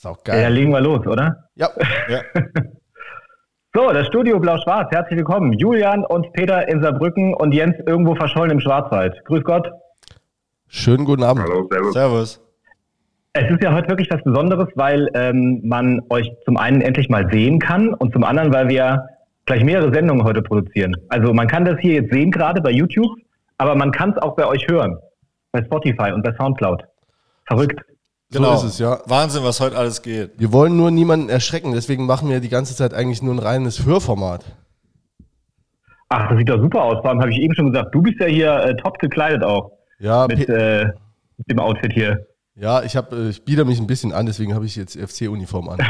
Ist auch geil. Ja, legen wir los, oder? Ja. ja. So, das Studio Blau-Schwarz. Herzlich willkommen. Julian und Peter in Saarbrücken und Jens irgendwo verschollen im Schwarzwald. Grüß Gott. Schönen guten Abend. Hallo, servus. Servus. Es ist ja heute wirklich was Besonderes, weil ähm, man euch zum einen endlich mal sehen kann und zum anderen, weil wir gleich mehrere Sendungen heute produzieren. Also man kann das hier jetzt sehen gerade bei YouTube, aber man kann es auch bei euch hören. Bei Spotify und bei Soundcloud. Verrückt. Genau. So ist es, ja. Wahnsinn, was heute alles geht. Wir wollen nur niemanden erschrecken, deswegen machen wir die ganze Zeit eigentlich nur ein reines Hörformat. Ach, das sieht doch super aus. Vor allem habe ich eben schon gesagt, du bist ja hier äh, top gekleidet auch. Ja, mit, äh, mit dem Outfit hier. Ja, ich, hab, äh, ich biete mich ein bisschen an, deswegen habe ich jetzt FC-Uniform an.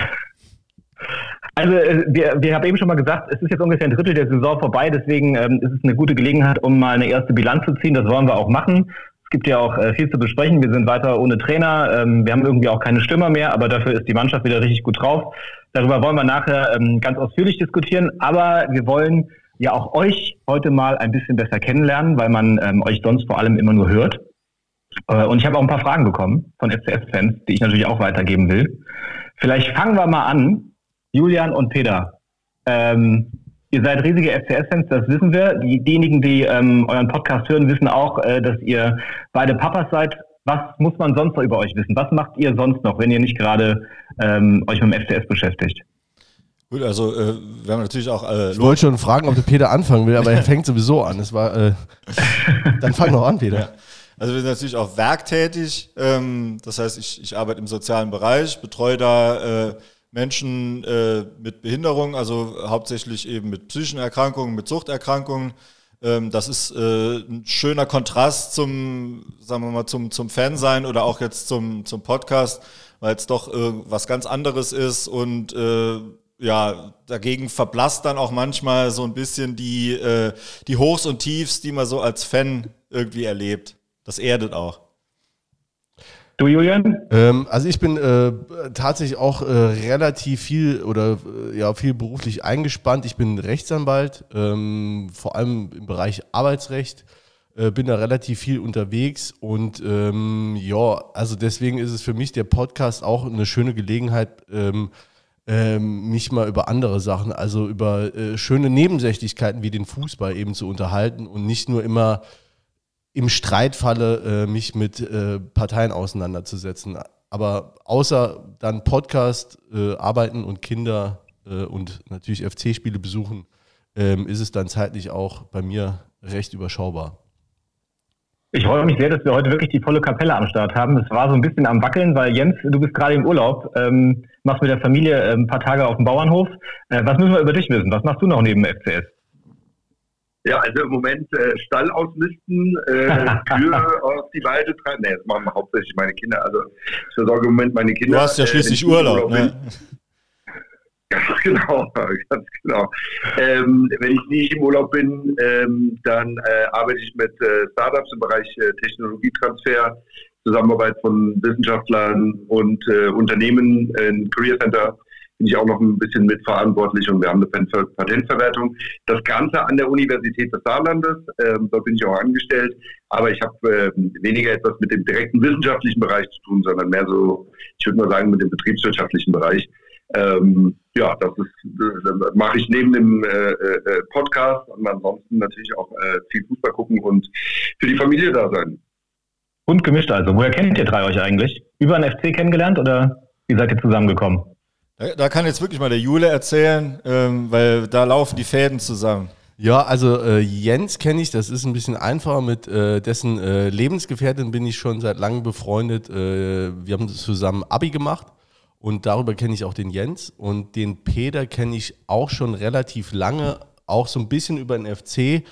Also äh, wir, wir haben eben schon mal gesagt, es ist jetzt ungefähr ein Drittel der Saison vorbei, deswegen ähm, ist es eine gute Gelegenheit, um mal eine erste Bilanz zu ziehen. Das wollen wir auch machen. Gibt ja auch äh, viel zu besprechen. Wir sind weiter ohne Trainer. Ähm, wir haben irgendwie auch keine Stürmer mehr, aber dafür ist die Mannschaft wieder richtig gut drauf. Darüber wollen wir nachher ähm, ganz ausführlich diskutieren. Aber wir wollen ja auch euch heute mal ein bisschen besser kennenlernen, weil man ähm, euch sonst vor allem immer nur hört. Äh, und ich habe auch ein paar Fragen bekommen von FCS-Fans, die ich natürlich auch weitergeben will. Vielleicht fangen wir mal an, Julian und Peter. Ähm, Ihr seid riesige FCS-Fans, das wissen wir. Die, diejenigen, die ähm, euren Podcast hören, wissen auch, äh, dass ihr beide Papas seid. Was muss man sonst noch über euch wissen? Was macht ihr sonst noch, wenn ihr nicht gerade ähm, euch mit dem FCS beschäftigt? Gut, also äh, wir haben natürlich auch. Äh, ich wollte schon fragen, ob der Peter anfangen will, aber er fängt sowieso an. Es war, äh, dann fang noch an, Peter. Ja. Also wir sind natürlich auch werktätig. Ähm, das heißt, ich, ich arbeite im sozialen Bereich, betreue da äh, Menschen äh, mit Behinderung, also hauptsächlich eben mit psychischen Erkrankungen, mit Suchterkrankungen. Ähm, das ist äh, ein schöner Kontrast zum, sagen wir mal, zum, zum Fansein oder auch jetzt zum, zum Podcast, weil es doch äh, was ganz anderes ist und äh, ja, dagegen verblasst dann auch manchmal so ein bisschen die, äh, die Hochs und Tiefs, die man so als Fan irgendwie erlebt. Das erdet auch. Du, Julian? Ähm, also ich bin äh, tatsächlich auch äh, relativ viel oder äh, ja viel beruflich eingespannt. Ich bin Rechtsanwalt, ähm, vor allem im Bereich Arbeitsrecht. Äh, bin da relativ viel unterwegs und ähm, ja, also deswegen ist es für mich der Podcast auch eine schöne Gelegenheit, ähm, ähm, mich mal über andere Sachen, also über äh, schöne Nebensächlichkeiten wie den Fußball eben zu unterhalten und nicht nur immer im Streitfalle äh, mich mit äh, Parteien auseinanderzusetzen. Aber außer dann Podcast, äh, arbeiten und Kinder äh, und natürlich FC-Spiele besuchen, ähm, ist es dann zeitlich auch bei mir recht überschaubar. Ich freue mich sehr, dass wir heute wirklich die volle Kapelle am Start haben. Es war so ein bisschen am Wackeln, weil Jens, du bist gerade im Urlaub, ähm, machst mit der Familie äh, ein paar Tage auf dem Bauernhof. Äh, was müssen wir über dich wissen? Was machst du noch neben FCS? Ja, also im Moment äh, Stall ausmisten, äh, Kühe auf die Weide treiben. Nee, das machen hauptsächlich meine Kinder. Also ich versorge im Moment meine Kinder. Du hast ja äh, schließlich äh, Urlaub, ne? Ganz genau, ganz genau. Ähm, wenn ich nicht im Urlaub bin, ähm, dann äh, arbeite ich mit äh, Startups im Bereich äh, Technologietransfer, Zusammenarbeit von Wissenschaftlern und äh, Unternehmen, ein Career Center bin ich auch noch ein bisschen mitverantwortlich und wir haben eine Patentverwertung. Das Ganze an der Universität des Saarlandes, ähm, da bin ich auch angestellt, aber ich habe äh, weniger etwas mit dem direkten wissenschaftlichen Bereich zu tun, sondern mehr so, ich würde mal sagen, mit dem betriebswirtschaftlichen Bereich. Ähm, ja, das das mache ich neben dem äh, äh, Podcast und ansonsten natürlich auch äh, viel Fußball gucken und für die Familie da sein. Und gemischt also. Woher kennt ihr drei euch eigentlich? Über einen FC kennengelernt oder wie seid ihr zusammengekommen? Da kann jetzt wirklich mal der Jule erzählen, ähm, weil da laufen die Fäden zusammen. Ja, also äh, Jens kenne ich, das ist ein bisschen einfacher. Mit äh, dessen äh, Lebensgefährtin bin ich schon seit langem befreundet. Äh, wir haben zusammen Abi gemacht und darüber kenne ich auch den Jens. Und den Peter kenne ich auch schon relativ lange, auch so ein bisschen über den FC.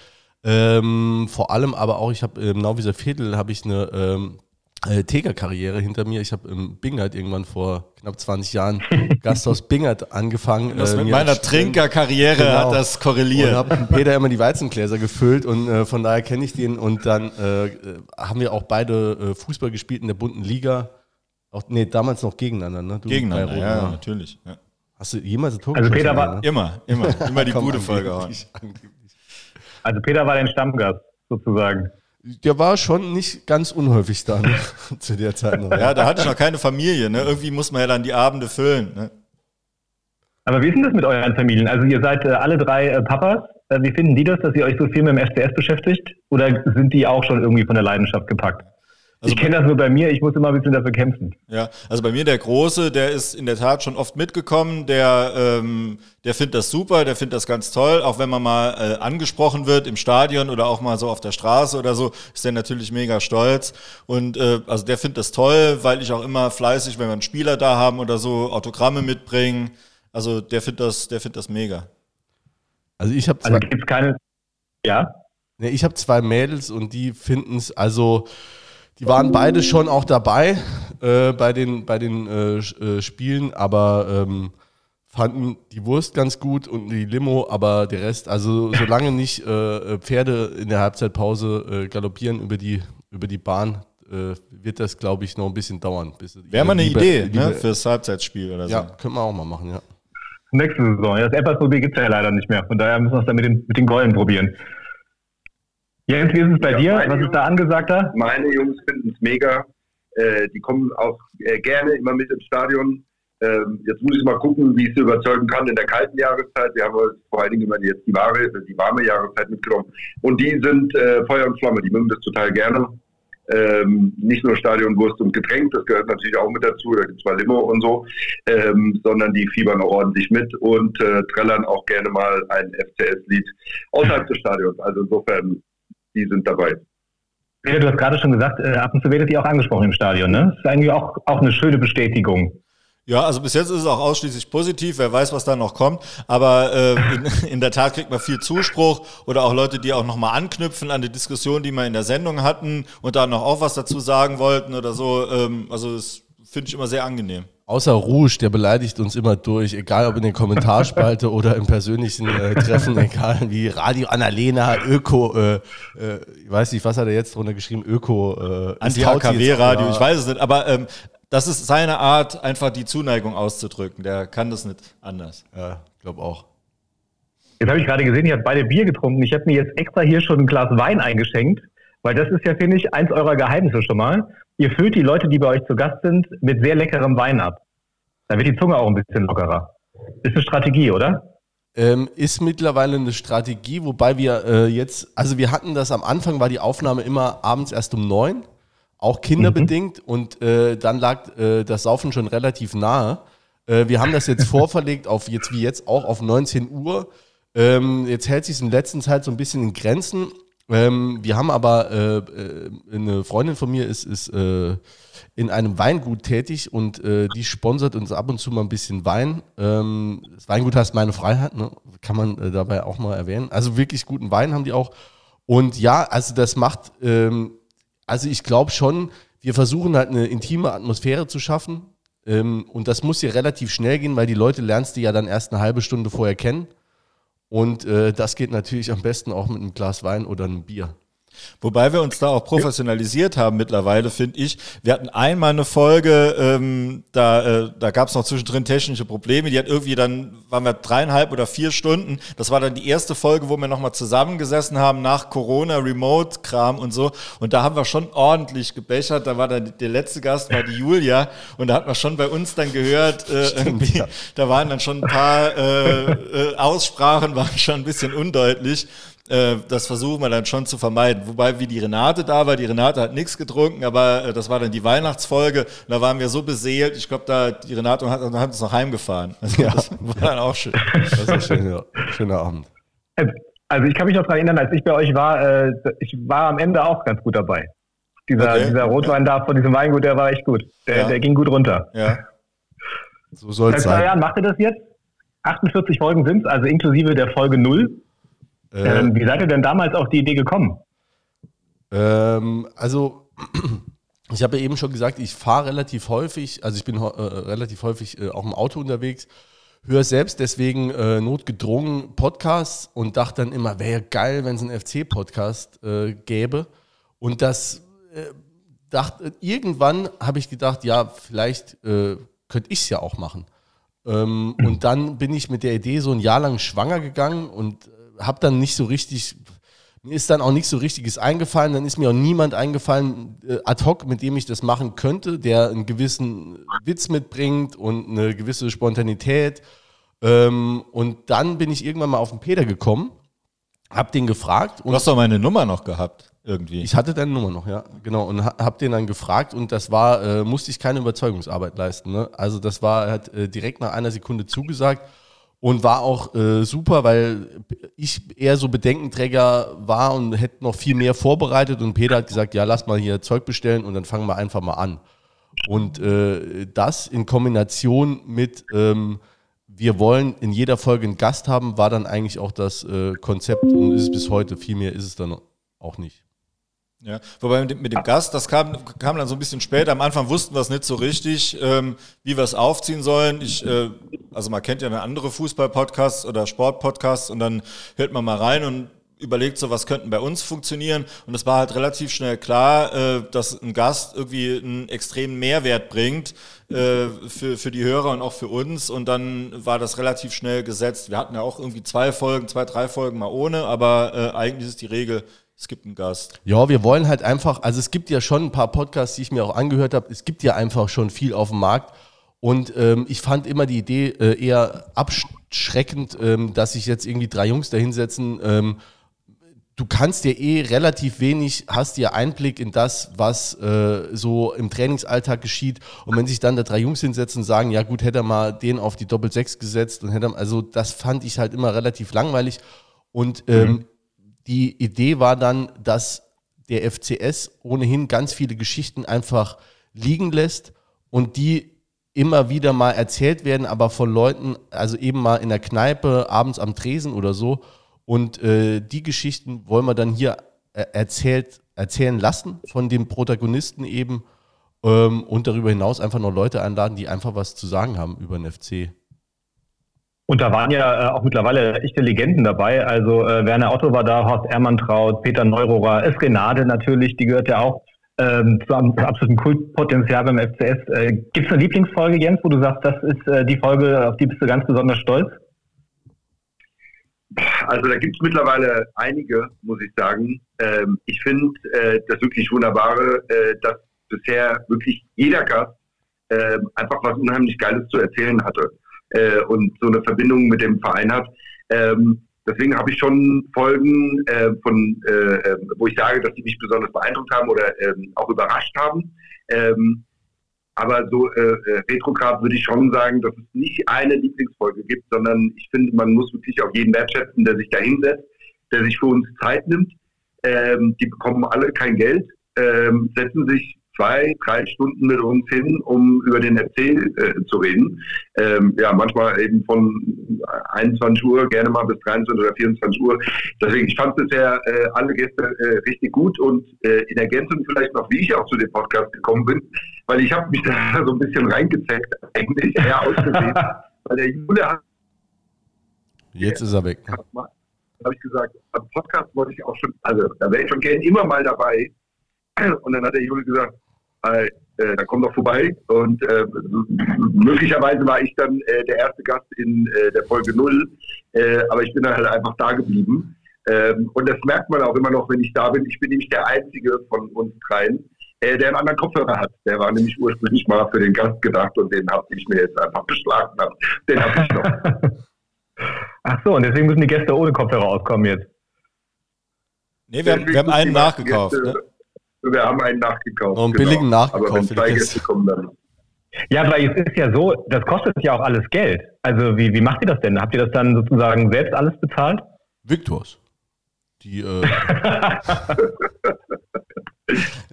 Ähm, vor allem aber auch, ich habe im Nauwieser Viertel habe ich eine ähm, äh, Teger-Karriere hinter mir. Ich habe im Bingert irgendwann vor knapp 20 Jahren Gasthaus Bingert angefangen. Das äh, mit meiner Trinkerkarriere genau. hat das korreliert. Und habe Peter immer die Weizengläser gefüllt und äh, von daher kenne ich den. Und dann äh, haben wir auch beide äh, Fußball gespielt in der bunten Liga. Auch, nee, damals noch gegeneinander, ne? Du gegeneinander, ja, ja, natürlich. Ja. Hast du jemals ein Tor Also Peter war ne? immer, immer, immer die gute Folge. Also Peter war dein Stammgast sozusagen. Der war schon nicht ganz unhäufig da ne? zu der Zeit. Noch. Ja, da hatte ich noch keine Familie. Ne? Irgendwie muss man ja dann die Abende füllen. Ne? Aber wie ist denn das mit euren Familien? Also ihr seid äh, alle drei äh, Papas. Äh, wie finden die das, dass ihr euch so viel mit dem FCS beschäftigt? Oder sind die auch schon irgendwie von der Leidenschaft gepackt? Also ich kenne das nur bei mir, ich muss immer ein bisschen dafür kämpfen. Ja, also bei mir der Große, der ist in der Tat schon oft mitgekommen, der, ähm, der findet das super, der findet das ganz toll, auch wenn man mal äh, angesprochen wird im Stadion oder auch mal so auf der Straße oder so, ist der natürlich mega stolz. Und äh, also der findet das toll, weil ich auch immer fleißig, wenn wir einen Spieler da haben oder so, Autogramme mitbringen. Also der findet das, der findet das mega. Also ich habe Also gibt's keine. Ja? Ne, ich habe zwei Mädels und die finden es, also die waren beide schon auch dabei äh, bei den, bei den äh, äh, Spielen, aber ähm, fanden die Wurst ganz gut und die Limo, aber der Rest, also solange nicht äh, Pferde in der Halbzeitpause äh, galoppieren über die, über die Bahn, äh, wird das, glaube ich, noch ein bisschen dauern. Wäre mal eine Liebe, Idee Liebe, ne, fürs Halbzeitspiel oder so. Ja, können wir auch mal machen, ja. Nächste Saison. Das Eppas-Probier gibt es ja leider nicht mehr. Von daher müssen wir es dann mit den, mit den Gollen probieren. Jens, wie ist es bei ja, dir? Was ist da angesagt da? Meine Jungs finden es mega. Äh, die kommen auch äh, gerne immer mit ins Stadion. Ähm, jetzt muss ich mal gucken, wie ich sie überzeugen kann in der kalten Jahreszeit. Wir haben vor allen Dingen immer jetzt die, wahre, die warme Jahreszeit mitgenommen. Und die sind äh, Feuer und Flamme, die mögen das total gerne. Ähm, nicht nur Stadionwurst und Getränk, das gehört natürlich auch mit dazu, da gibt es mal Limo und so, ähm, sondern die fiebern auch ordentlich mit und äh, trällern auch gerne mal ein FCS-Lied außerhalb des Stadions. Also insofern die sind dabei. Ja, du hast gerade schon gesagt, äh, ab und zu werdet ihr auch angesprochen im Stadion, ne? Das ist eigentlich auch, auch eine schöne Bestätigung. Ja, also bis jetzt ist es auch ausschließlich positiv. Wer weiß, was da noch kommt. Aber äh, in, in, der Tat kriegt man viel Zuspruch oder auch Leute, die auch nochmal anknüpfen an die Diskussion, die wir in der Sendung hatten und da noch auch was dazu sagen wollten oder so. Ähm, also das finde ich immer sehr angenehm. Außer Rouge, der beleidigt uns immer durch, egal ob in der Kommentarspalte oder im persönlichen äh, Treffen, egal wie Radio Annalena, Öko, äh, äh, ich weiß nicht, was hat er jetzt drunter geschrieben, Öko, äh, Anti-AKW-Radio, ich weiß es nicht, aber ähm, das ist seine Art, einfach die Zuneigung auszudrücken. Der kann das nicht anders. Ja, glaube auch. Jetzt habe ich gerade gesehen, ihr habt beide Bier getrunken. Ich habe mir jetzt extra hier schon ein Glas Wein eingeschenkt, weil das ist ja, finde ich, eins eurer Geheimnisse schon mal ihr füllt die Leute, die bei euch zu Gast sind, mit sehr leckerem Wein ab. Dann wird die Zunge auch ein bisschen lockerer. Ist eine Strategie, oder? Ähm, ist mittlerweile eine Strategie, wobei wir äh, jetzt, also wir hatten das am Anfang, war die Aufnahme immer abends erst um neun, auch kinderbedingt, mhm. und äh, dann lag äh, das Saufen schon relativ nahe. Äh, wir haben das jetzt vorverlegt auf jetzt wie jetzt auch auf 19 Uhr. Ähm, jetzt hält sich es in letzter Zeit so ein bisschen in Grenzen, ähm, wir haben aber, äh, äh, eine Freundin von mir ist, ist äh, in einem Weingut tätig und äh, die sponsert uns ab und zu mal ein bisschen Wein. Ähm, das Weingut heißt Meine Freiheit, ne? kann man äh, dabei auch mal erwähnen. Also wirklich guten Wein haben die auch. Und ja, also das macht, ähm, also ich glaube schon, wir versuchen halt eine intime Atmosphäre zu schaffen. Ähm, und das muss ja relativ schnell gehen, weil die Leute lernst du ja dann erst eine halbe Stunde vorher kennen. Und äh, das geht natürlich am besten auch mit einem Glas Wein oder einem Bier. Wobei wir uns da auch professionalisiert haben mittlerweile, finde ich. Wir hatten einmal eine Folge, ähm, da, äh, da gab es noch zwischendrin technische Probleme. Die hat irgendwie dann, waren wir dreieinhalb oder vier Stunden. Das war dann die erste Folge, wo wir nochmal zusammengesessen haben nach Corona, Remote-Kram und so. Und da haben wir schon ordentlich gebechert. Da war dann der letzte Gast, war die Julia. Und da hat man schon bei uns dann gehört, äh, irgendwie, da waren dann schon ein paar äh, äh, Aussprachen, waren schon ein bisschen undeutlich. Äh, das versuchen wir dann schon zu vermeiden. Wobei wie die Renate da war, die Renate hat nichts getrunken, aber äh, das war dann die Weihnachtsfolge. Und da waren wir so beseelt. Ich glaube, da die Renate hat, hat uns noch heimgefahren. Also ja. Das war dann auch schön. Das war schön, ja. Schöner Abend. Also ich kann mich noch daran erinnern, als ich bei euch war, äh, ich war am Ende auch ganz gut dabei. Dieser, okay. dieser Rotwein da von diesem Weingut, der war echt gut. Der, ja. der ging gut runter. Ja. So soll es sein. Seit zwei Jahren macht ihr das jetzt? 48 Folgen sind es, also inklusive der Folge 0. Äh, ähm, wie seid ihr denn damals auf die Idee gekommen? Ähm, also, ich habe ja eben schon gesagt, ich fahre relativ häufig, also ich bin äh, relativ häufig äh, auch im Auto unterwegs, höre selbst deswegen äh, notgedrungen Podcasts und dachte dann immer, wäre geil, wenn es einen FC-Podcast äh, gäbe. Und das äh, dachte, irgendwann habe ich gedacht, ja, vielleicht könnte ich es ja auch machen. Ähm, mhm. Und dann bin ich mit der Idee so ein Jahr lang schwanger gegangen und habe dann nicht so richtig mir ist dann auch nichts so richtiges eingefallen, dann ist mir auch niemand eingefallen, äh, ad hoc, mit dem ich das machen könnte, der einen gewissen Witz mitbringt und eine gewisse Spontanität. Ähm, und dann bin ich irgendwann mal auf den Peter gekommen, hab den gefragt. du hast doch meine Nummer noch gehabt, irgendwie. Ich hatte deine Nummer noch, ja, genau. Und hab den dann gefragt und das war, äh, musste ich keine Überzeugungsarbeit leisten. Ne? Also das war, er hat äh, direkt nach einer Sekunde zugesagt und war auch äh, super, weil ich eher so Bedenkenträger war und hätte noch viel mehr vorbereitet und Peter hat gesagt, ja, lass mal hier Zeug bestellen und dann fangen wir einfach mal an. Und äh, das in Kombination mit ähm, wir wollen in jeder Folge einen Gast haben, war dann eigentlich auch das äh, Konzept und ist es bis heute. Viel mehr ist es dann auch nicht. Ja, wobei mit dem, mit dem Gast, das kam, kam dann so ein bisschen später. Am Anfang wussten wir es nicht so richtig, ähm, wie wir es aufziehen sollen. Ich, äh, also man kennt ja eine andere Fußball-Podcasts oder Sport-Podcasts und dann hört man mal rein und überlegt so, was könnten bei uns funktionieren. Und es war halt relativ schnell klar, äh, dass ein Gast irgendwie einen extremen Mehrwert bringt äh, für, für die Hörer und auch für uns. Und dann war das relativ schnell gesetzt. Wir hatten ja auch irgendwie zwei Folgen, zwei, drei Folgen mal ohne, aber äh, eigentlich ist die Regel, es gibt einen Gast. Ja, wir wollen halt einfach, also es gibt ja schon ein paar Podcasts, die ich mir auch angehört habe. Es gibt ja einfach schon viel auf dem Markt. Und ähm, ich fand immer die Idee äh, eher abschreckend, ähm, dass sich jetzt irgendwie drei Jungs da hinsetzen. Ähm, du kannst dir eh relativ wenig, hast dir Einblick in das, was äh, so im Trainingsalltag geschieht. Und wenn sich dann da drei Jungs hinsetzen und sagen, ja gut, hätte er mal den auf die Doppel-Sechs gesetzt und hätte also das fand ich halt immer relativ langweilig. Und ähm, mhm die Idee war dann, dass der FCS ohnehin ganz viele Geschichten einfach liegen lässt und die immer wieder mal erzählt werden, aber von Leuten, also eben mal in der Kneipe, abends am Tresen oder so. Und äh, die Geschichten wollen wir dann hier äh, erzählt, erzählen lassen von den Protagonisten eben ähm, und darüber hinaus einfach noch Leute einladen, die einfach was zu sagen haben über den FC. Und da waren ja äh, auch mittlerweile echte Legenden dabei. Also äh, Werner Otto war da, Horst Ermantraut, Peter Neurohrer, Esrenade natürlich, die gehört ja auch ähm, zu einem absoluten Kultpotenzial beim FCS. Äh, Gibt es eine Lieblingsfolge, Jens, wo du sagst, das ist äh, die Folge, auf die bist du ganz besonders stolz? Also da gibt es mittlerweile einige, muss ich sagen. Ähm, ich finde äh, das wirklich Wunderbare, äh, dass bisher wirklich jeder Gast äh, einfach was unheimlich Geiles zu erzählen hatte äh, und so eine Verbindung mit dem Verein hat. Ähm, deswegen habe ich schon Folgen, äh, von, äh, ähm, wo ich sage, dass die mich besonders beeindruckt haben oder ähm, auch überrascht haben. Ähm, aber so äh, äh, Retrograd würde ich schon sagen, dass es nicht eine Lieblingsfolge gibt, sondern ich finde, man muss wirklich auch jeden wertschätzen, der sich da hinsetzt, der sich für uns Zeit nimmt. Ähm, die bekommen alle kein Geld, ähm, setzen sich zwei, drei Stunden mit uns hin, um über den FC äh, zu reden. Ähm, ja, manchmal eben von 21 Uhr, gerne mal bis 23 oder 24 Uhr. Deswegen, ich fand bisher äh, alle Gäste äh, richtig gut und äh, in Ergänzung vielleicht noch, wie ich auch zu dem Podcast gekommen bin, weil ich habe mich da so ein bisschen reingezeckt, eigentlich eher ausgesehen, weil der Jule hat Jetzt ist er weg. habe ich gesagt, am Podcast wollte ich auch schon, also da wäre ich schon gerne immer mal dabei. Und dann hat der Jule gesagt, äh, da komm doch vorbei. Und äh, möglicherweise war ich dann äh, der erste Gast in äh, der Folge 0, äh, aber ich bin dann halt einfach da geblieben. Ähm, und das merkt man auch immer noch, wenn ich da bin. Ich bin nämlich der Einzige von uns dreien, äh, der einen anderen Kopfhörer hat. Der war nämlich ursprünglich mal für den Gast gedacht und den habe ich mir jetzt einfach beschlagen. Den habe ich noch. Ach so, und deswegen müssen die Gäste ohne Kopfhörer auskommen jetzt. Nee, wir, haben, wir haben einen nachgekauft. Gäste, ne? Wir haben einen nachgekauft. Noch einen genau. billigen nachgekauft. Aber wenn zwei Gäste kommen, dann. Ja, weil es ist ja so, das kostet ja auch alles Geld. Also wie, wie macht ihr das denn? Habt ihr das dann sozusagen selbst alles bezahlt? Victors. Die, äh,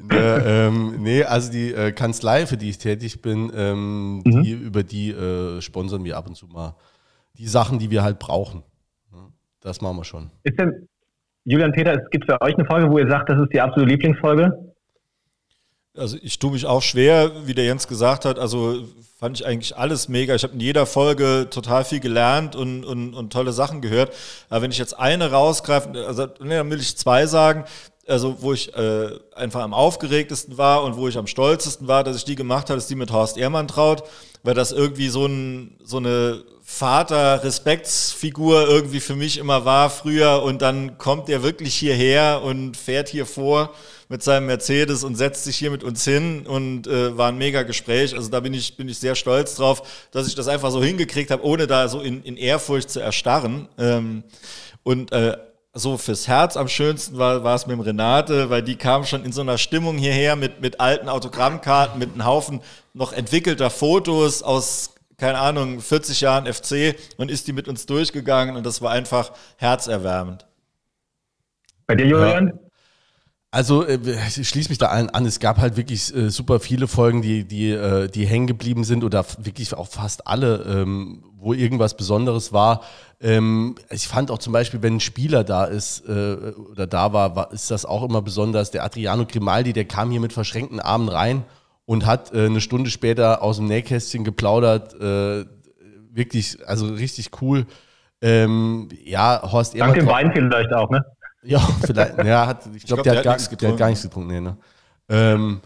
ne, ähm, nee, also die äh, Kanzlei, für die ich tätig bin, ähm, mhm. die, über die äh, sponsern wir ab und zu mal die Sachen, die wir halt brauchen. Das machen wir schon. Ist denn, Julian Peter, es gibt für euch eine Folge, wo ihr sagt, das ist die absolute Lieblingsfolge? Also ich tue mich auch schwer, wie der Jens gesagt hat. Also fand ich eigentlich alles mega. Ich habe in jeder Folge total viel gelernt und, und, und tolle Sachen gehört. Aber wenn ich jetzt eine rausgreife, also nee, dann will ich zwei sagen. Also wo ich äh, einfach am aufgeregtesten war und wo ich am stolzesten war, dass ich die gemacht habe, ist die mit Horst Ehrmann traut weil das irgendwie so, ein, so eine Vater-Respektsfigur irgendwie für mich immer war früher und dann kommt er wirklich hierher und fährt hier vor mit seinem Mercedes und setzt sich hier mit uns hin und äh, war ein mega Gespräch. Also da bin ich, bin ich sehr stolz drauf, dass ich das einfach so hingekriegt habe, ohne da so in, in Ehrfurcht zu erstarren. Ähm, und äh, so fürs Herz am schönsten war, war es mit dem Renate, weil die kam schon in so einer Stimmung hierher mit, mit alten Autogrammkarten, mit einem Haufen noch entwickelter Fotos aus, keine Ahnung, 40 Jahren FC und ist die mit uns durchgegangen und das war einfach herzerwärmend. Bei dir, Julian? Ja. Also äh, ich schließe mich da allen an. Es gab halt wirklich äh, super viele Folgen, die, die, äh, die hängen geblieben sind oder wirklich auch fast alle, ähm, wo irgendwas Besonderes war. Ähm, ich fand auch zum Beispiel, wenn ein Spieler da ist äh, oder da war, war, ist das auch immer besonders. Der Adriano Grimaldi, der kam hier mit verschränkten Armen rein und hat äh, eine Stunde später aus dem Nähkästchen geplaudert. Äh, wirklich, also richtig cool. Ähm, ja, Horst Dank dem Wein vielleicht auch, ne? Ja, vielleicht. ja, hat, ich glaube, glaub, der, der, hat gar, der hat gar nichts getrunken. Nee, ne? ähm,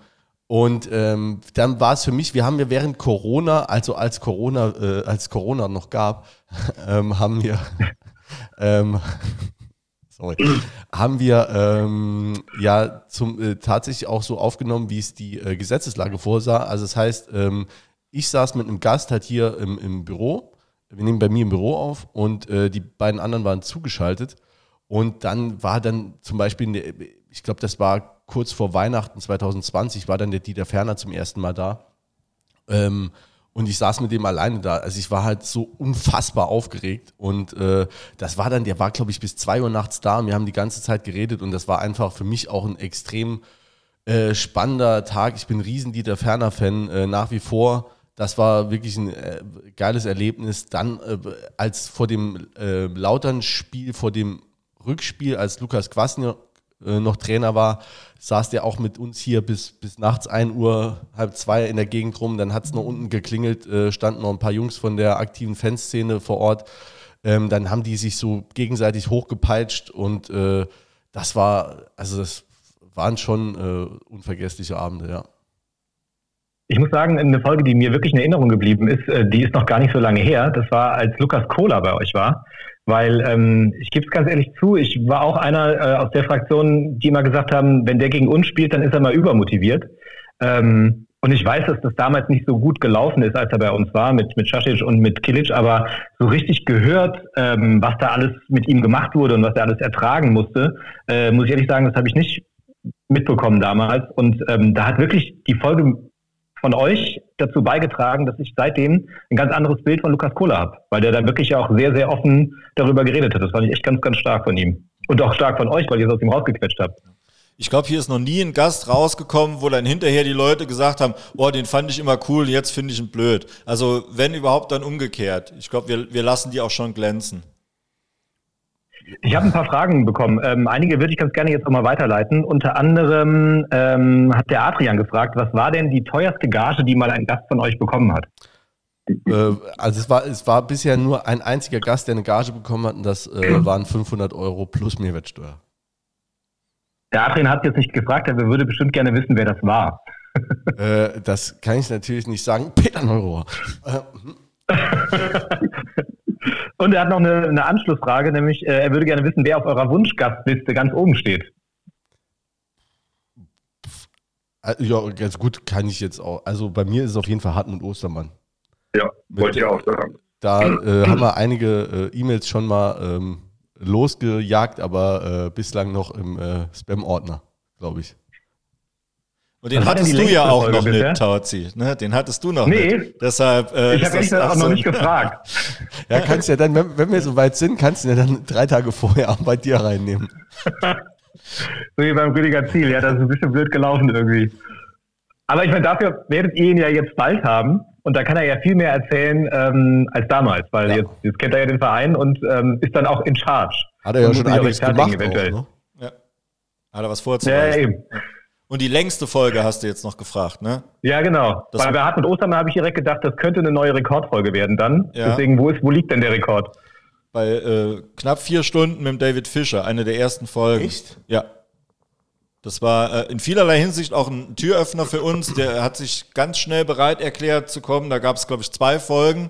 und ähm, dann war es für mich, wir haben ja während Corona, also als Corona, äh, als Corona noch gab, ähm, haben wir, ähm, sorry, haben wir ähm, ja zum, äh, tatsächlich auch so aufgenommen, wie es die äh, Gesetzeslage vorsah. Also das heißt, ähm, ich saß mit einem Gast halt hier im, im Büro, wir nehmen bei mir im Büro auf und äh, die beiden anderen waren zugeschaltet. Und dann war dann zum Beispiel, ich glaube, das war kurz vor Weihnachten 2020, war dann der Dieter Ferner zum ersten Mal da. Ähm, und ich saß mit dem alleine da. Also ich war halt so unfassbar aufgeregt. Und äh, das war dann, der war, glaube ich, bis zwei Uhr nachts da und wir haben die ganze Zeit geredet. Und das war einfach für mich auch ein extrem äh, spannender Tag. Ich bin riesen Dieter Ferner-Fan äh, nach wie vor. Das war wirklich ein äh, geiles Erlebnis. Dann äh, als vor dem äh, Lautern-Spiel, vor dem Rückspiel, als Lukas Kwasniok äh, noch Trainer war, saß der auch mit uns hier bis, bis nachts 1 Uhr, halb zwei in der Gegend rum. Dann hat es noch unten geklingelt, äh, standen noch ein paar Jungs von der aktiven Fanszene vor Ort. Ähm, dann haben die sich so gegenseitig hochgepeitscht und äh, das war, also das waren schon äh, unvergessliche Abende, ja. Ich muss sagen, eine Folge, die mir wirklich in Erinnerung geblieben ist, äh, die ist noch gar nicht so lange her. Das war, als Lukas Kohler bei euch war. Weil ähm, ich gebe es ganz ehrlich zu, ich war auch einer äh, aus der Fraktion, die immer gesagt haben, wenn der gegen uns spielt, dann ist er mal übermotiviert. Ähm, und ich weiß, dass das damals nicht so gut gelaufen ist, als er bei uns war, mit, mit Šašić und mit Kilic, aber so richtig gehört, ähm, was da alles mit ihm gemacht wurde und was er alles ertragen musste, äh, muss ich ehrlich sagen, das habe ich nicht mitbekommen damals. Und ähm, da hat wirklich die Folge von euch dazu beigetragen, dass ich seitdem ein ganz anderes Bild von Lukas Kohler habe, weil der da wirklich auch sehr, sehr offen darüber geredet hat. Das fand ich echt ganz, ganz stark von ihm. Und auch stark von euch, weil ihr es aus ihm rausgequetscht habt. Ich glaube, hier ist noch nie ein Gast rausgekommen, wo dann hinterher die Leute gesagt haben, oh, den fand ich immer cool, jetzt finde ich ihn blöd. Also wenn überhaupt, dann umgekehrt. Ich glaube, wir, wir lassen die auch schon glänzen. Ich habe ein paar Fragen bekommen. Ähm, einige würde ich ganz gerne jetzt auch mal weiterleiten. Unter anderem ähm, hat der Adrian gefragt, was war denn die teuerste Gage, die mal ein Gast von euch bekommen hat? Äh, also es war, es war bisher nur ein einziger Gast, der eine Gage bekommen hat und das äh, waren 500 Euro plus Mehrwertsteuer. Der Adrian hat jetzt nicht gefragt, aber würde bestimmt gerne wissen, wer das war. Äh, das kann ich natürlich nicht sagen. Peter Neurohr. Und er hat noch eine, eine Anschlussfrage, nämlich äh, er würde gerne wissen, wer auf eurer Wunschgastliste ganz oben steht. Äh, ja, ganz gut kann ich jetzt auch. Also bei mir ist es auf jeden Fall Hartmut Ostermann. Ja, wollte ich auch sagen. Da äh, haben wir einige äh, E-Mails schon mal ähm, losgejagt, aber äh, bislang noch im äh, Spam-Ordner, glaube ich. Und den hattest du ja auch Folge noch nicht, Tauzi. Ne? Den hattest du noch nee, nicht. Deshalb, äh, ich habe echt auch noch nicht gefragt. ja, kannst ja dann, wenn, wenn wir so weit sind, kannst du ja dann drei Tage vorher auch bei dir reinnehmen. so wie beim Rüdiger Ziel. Ja, das ist ein bisschen blöd gelaufen irgendwie. Aber ich meine, dafür werdet ihr ihn ja jetzt bald haben. Und da kann er ja viel mehr erzählen ähm, als damals, weil ja. jetzt, jetzt kennt er ja den Verein und ähm, ist dann auch in Charge. Hat er ja schon einiges gemacht. Eventuell. Auch, ne? Ja. Hat er was vorzuweisen. Ja, eben. Und die längste Folge hast du jetzt noch gefragt, ne? Ja, genau. Das Weil bei Hartmut Ostermann habe ich direkt gedacht, das könnte eine neue Rekordfolge werden dann. Ja. Deswegen, wo, ist, wo liegt denn der Rekord? Bei äh, knapp vier Stunden mit David Fischer, eine der ersten Folgen. Echt? Ja. Das war äh, in vielerlei Hinsicht auch ein Türöffner für uns. Der hat sich ganz schnell bereit erklärt zu kommen. Da gab es, glaube ich, zwei Folgen.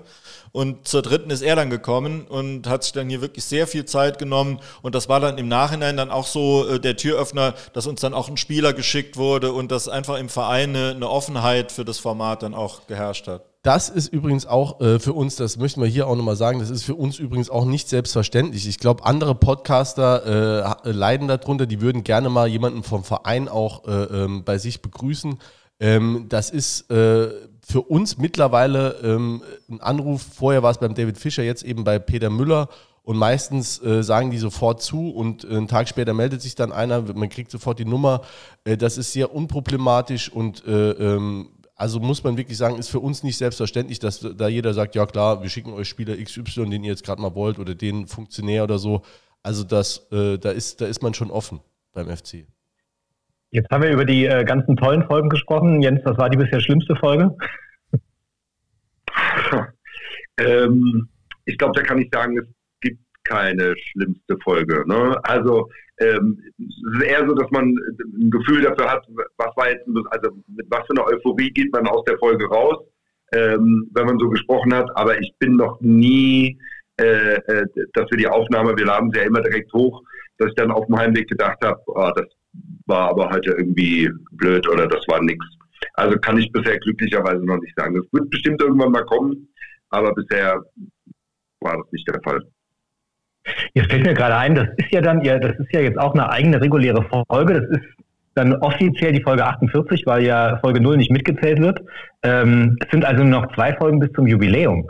Und zur dritten ist er dann gekommen und hat sich dann hier wirklich sehr viel Zeit genommen. Und das war dann im Nachhinein dann auch so äh, der Türöffner, dass uns dann auch ein Spieler geschickt wurde und dass einfach im Verein eine, eine Offenheit für das Format dann auch geherrscht hat. Das ist übrigens auch äh, für uns, das möchten wir hier auch nochmal sagen, das ist für uns übrigens auch nicht selbstverständlich. Ich glaube, andere Podcaster äh, leiden darunter, die würden gerne mal jemanden vom Verein auch äh, ähm, bei sich begrüßen. Ähm, das ist äh, für uns mittlerweile ähm, ein Anruf. Vorher war es beim David Fischer, jetzt eben bei Peter Müller. Und meistens äh, sagen die sofort zu und äh, einen Tag später meldet sich dann einer, man kriegt sofort die Nummer. Äh, das ist sehr unproblematisch und äh, ähm, also muss man wirklich sagen, ist für uns nicht selbstverständlich, dass da jeder sagt, ja klar, wir schicken euch Spieler XY, den ihr jetzt gerade mal wollt oder den Funktionär oder so. Also das, äh, da, ist, da ist man schon offen beim FC. Jetzt haben wir über die äh, ganzen tollen Folgen gesprochen. Jens, was war die bisher schlimmste Folge? ähm, ich glaube, da kann ich sagen, es gibt keine schlimmste Folge. Ne? Also ähm, es ist eher so, dass man ein Gefühl dafür hat, was war jetzt, also mit was für einer Euphorie geht man aus der Folge raus, ähm, wenn man so gesprochen hat. Aber ich bin noch nie, äh, äh, dass wir die Aufnahme, wir laden sie ja immer direkt hoch, dass ich dann auf dem Heimweg gedacht habe, oh, das war aber heute irgendwie blöd oder das war nichts. Also kann ich bisher glücklicherweise noch nicht sagen. Das wird bestimmt irgendwann mal kommen, aber bisher war das nicht der Fall. Jetzt fällt mir gerade ein, das ist ja dann, ja, das ist ja jetzt auch eine eigene reguläre Folge. Das ist dann offiziell die Folge 48, weil ja Folge 0 nicht mitgezählt wird. Ähm, es sind also nur noch zwei Folgen bis zum Jubiläum.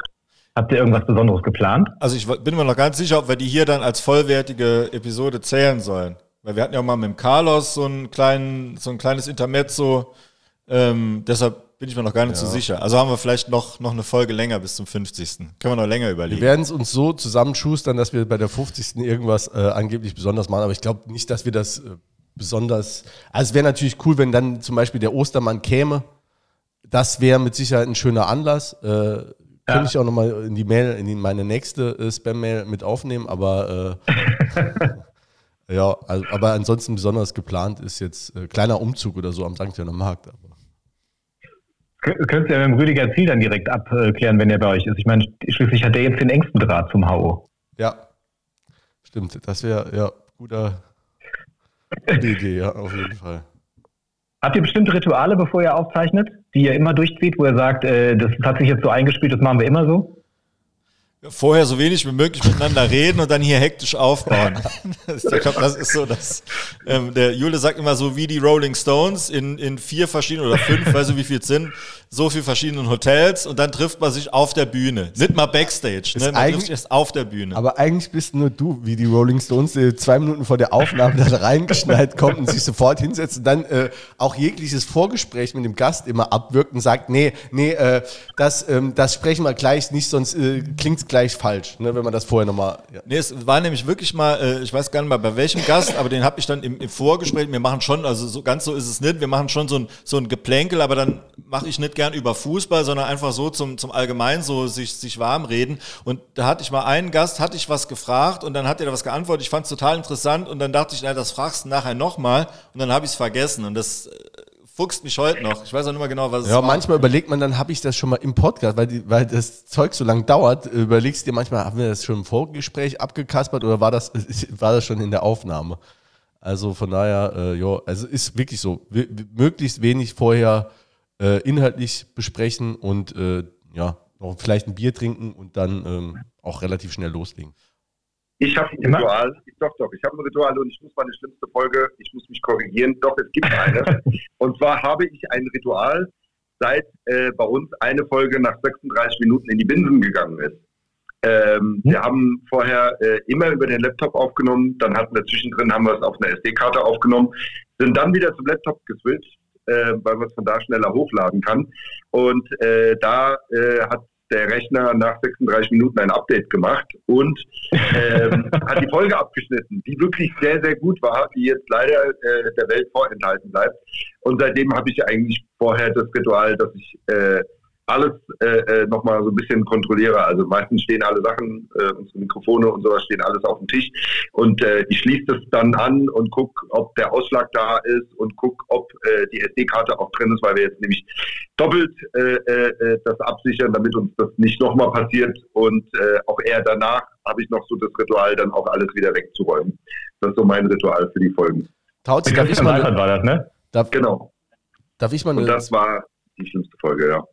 Habt ihr irgendwas Besonderes geplant? Also ich bin mir noch ganz sicher, ob wir die hier dann als vollwertige Episode zählen sollen. Weil wir hatten ja auch mal mit dem Carlos so, einen kleinen, so ein kleines Intermezzo. Ähm, deshalb bin ich mir noch gar nicht ja. so sicher. Also haben wir vielleicht noch, noch eine Folge länger bis zum 50. Können wir noch länger überlegen. Wir werden es uns so zusammenschustern, dass wir bei der 50. irgendwas äh, angeblich besonders machen, aber ich glaube nicht, dass wir das äh, besonders. Also es wäre natürlich cool, wenn dann zum Beispiel der Ostermann käme. Das wäre mit Sicherheit ein schöner Anlass. Äh, ja. Könnte ich auch nochmal in die Mail, in die, meine nächste äh, Spam-Mail mit aufnehmen, aber äh, ja, also, aber ansonsten besonders geplant ist jetzt äh, kleiner Umzug oder so am St. Johann Markt. Aber. Könnt ihr ja mit dem Rüdiger Ziel dann direkt abklären, wenn er bei euch ist. Ich meine, schließlich hat er jetzt den engsten Draht zum HO. Ja, stimmt. Das wäre ja guter gute Idee, ja, auf jeden Fall. Habt ihr bestimmte Rituale, bevor ihr aufzeichnet, die ihr immer durchzieht, wo ihr sagt, äh, das hat sich jetzt so eingespielt, das machen wir immer so? Vorher so wenig wie möglich miteinander reden und dann hier hektisch aufbauen. ich glaube, das ist so, dass ähm, der Jule sagt immer so wie die Rolling Stones in, in vier verschiedenen oder fünf, weiß du wie viel es sind, so viel verschiedenen Hotels und dann trifft man sich auf der Bühne. Nicht mal Backstage, ne? man trifft sich erst auf der Bühne. Aber eigentlich bist nur du wie die Rolling Stones, die zwei Minuten vor der Aufnahme da reingeschneit kommt und sich sofort hinsetzt und dann äh, auch jegliches Vorgespräch mit dem Gast immer abwirkt und sagt, nee, nee, äh, das, ähm, das sprechen wir gleich nicht, sonst äh, klingt gleich falsch, ne, wenn man das vorher nochmal. Ja. Nee, es war nämlich wirklich mal, äh, ich weiß gar nicht mal bei welchem Gast, aber den habe ich dann im, im, Vorgespräch, wir machen schon, also so ganz so ist es nicht, wir machen schon so ein, so ein Geplänkel, aber dann mache ich nicht gern über Fußball, sondern einfach so zum, zum Allgemein so sich, sich warm reden. Und da hatte ich mal einen Gast, hatte ich was gefragt und dann hat er da was geantwortet, ich fand es total interessant und dann dachte ich, na, das fragst du nachher nochmal und dann habe ich es vergessen und das äh, fuchst mich heute noch. Ich weiß auch nicht mehr genau, was es ja, war. Ja, manchmal überlegt man, dann habe ich das schon mal im Podcast, weil, die, weil das Zeug so lange dauert, überlegst du dir manchmal, haben wir das schon im Vorgespräch abgekaspert oder war das, war das schon in der Aufnahme? Also von daher, äh, ja, also ist wirklich so, möglichst wenig vorher äh, inhaltlich besprechen und äh, ja, noch vielleicht ein Bier trinken und dann ähm, auch relativ schnell loslegen. Ich habe ein Ritual, ich, doch, doch, ich habe ein Ritual und ich muss meine schlimmste Folge, ich muss mich korrigieren, doch, es gibt eine. und zwar habe ich ein Ritual, seit äh, bei uns eine Folge nach 36 Minuten in die Binsen gegangen ist. Ähm, hm. Wir haben vorher äh, immer über den Laptop aufgenommen, dann hatten wir zwischendrin, haben wir es auf einer SD-Karte aufgenommen, sind dann wieder zum Laptop geswitcht, äh, weil man es von da schneller hochladen kann. Und äh, da äh, hat der Rechner nach 36 Minuten ein Update gemacht und ähm, hat die Folge abgeschnitten, die wirklich sehr, sehr gut war, die jetzt leider äh, der Welt vorenthalten bleibt. Und seitdem habe ich eigentlich vorher das Ritual, dass ich äh, alles äh, äh nochmal so ein bisschen kontrolliere. Also meistens stehen alle Sachen, äh, unsere Mikrofone und sowas stehen alles auf dem Tisch. Und äh, ich schließe das dann an und gucke, ob der Ausschlag da ist und gucke, ob äh, die SD-Karte auch drin ist, weil wir jetzt nämlich doppelt äh, äh, das absichern, damit uns das nicht nochmal passiert. Und äh, auch eher danach habe ich noch so das Ritual, dann auch alles wieder wegzuräumen. Das ist so mein Ritual für die Folgen. Tauzi, darf ich mal, war das, ne? Darf, genau. Darf ich mal Und das war die schlimmste Folge, ja.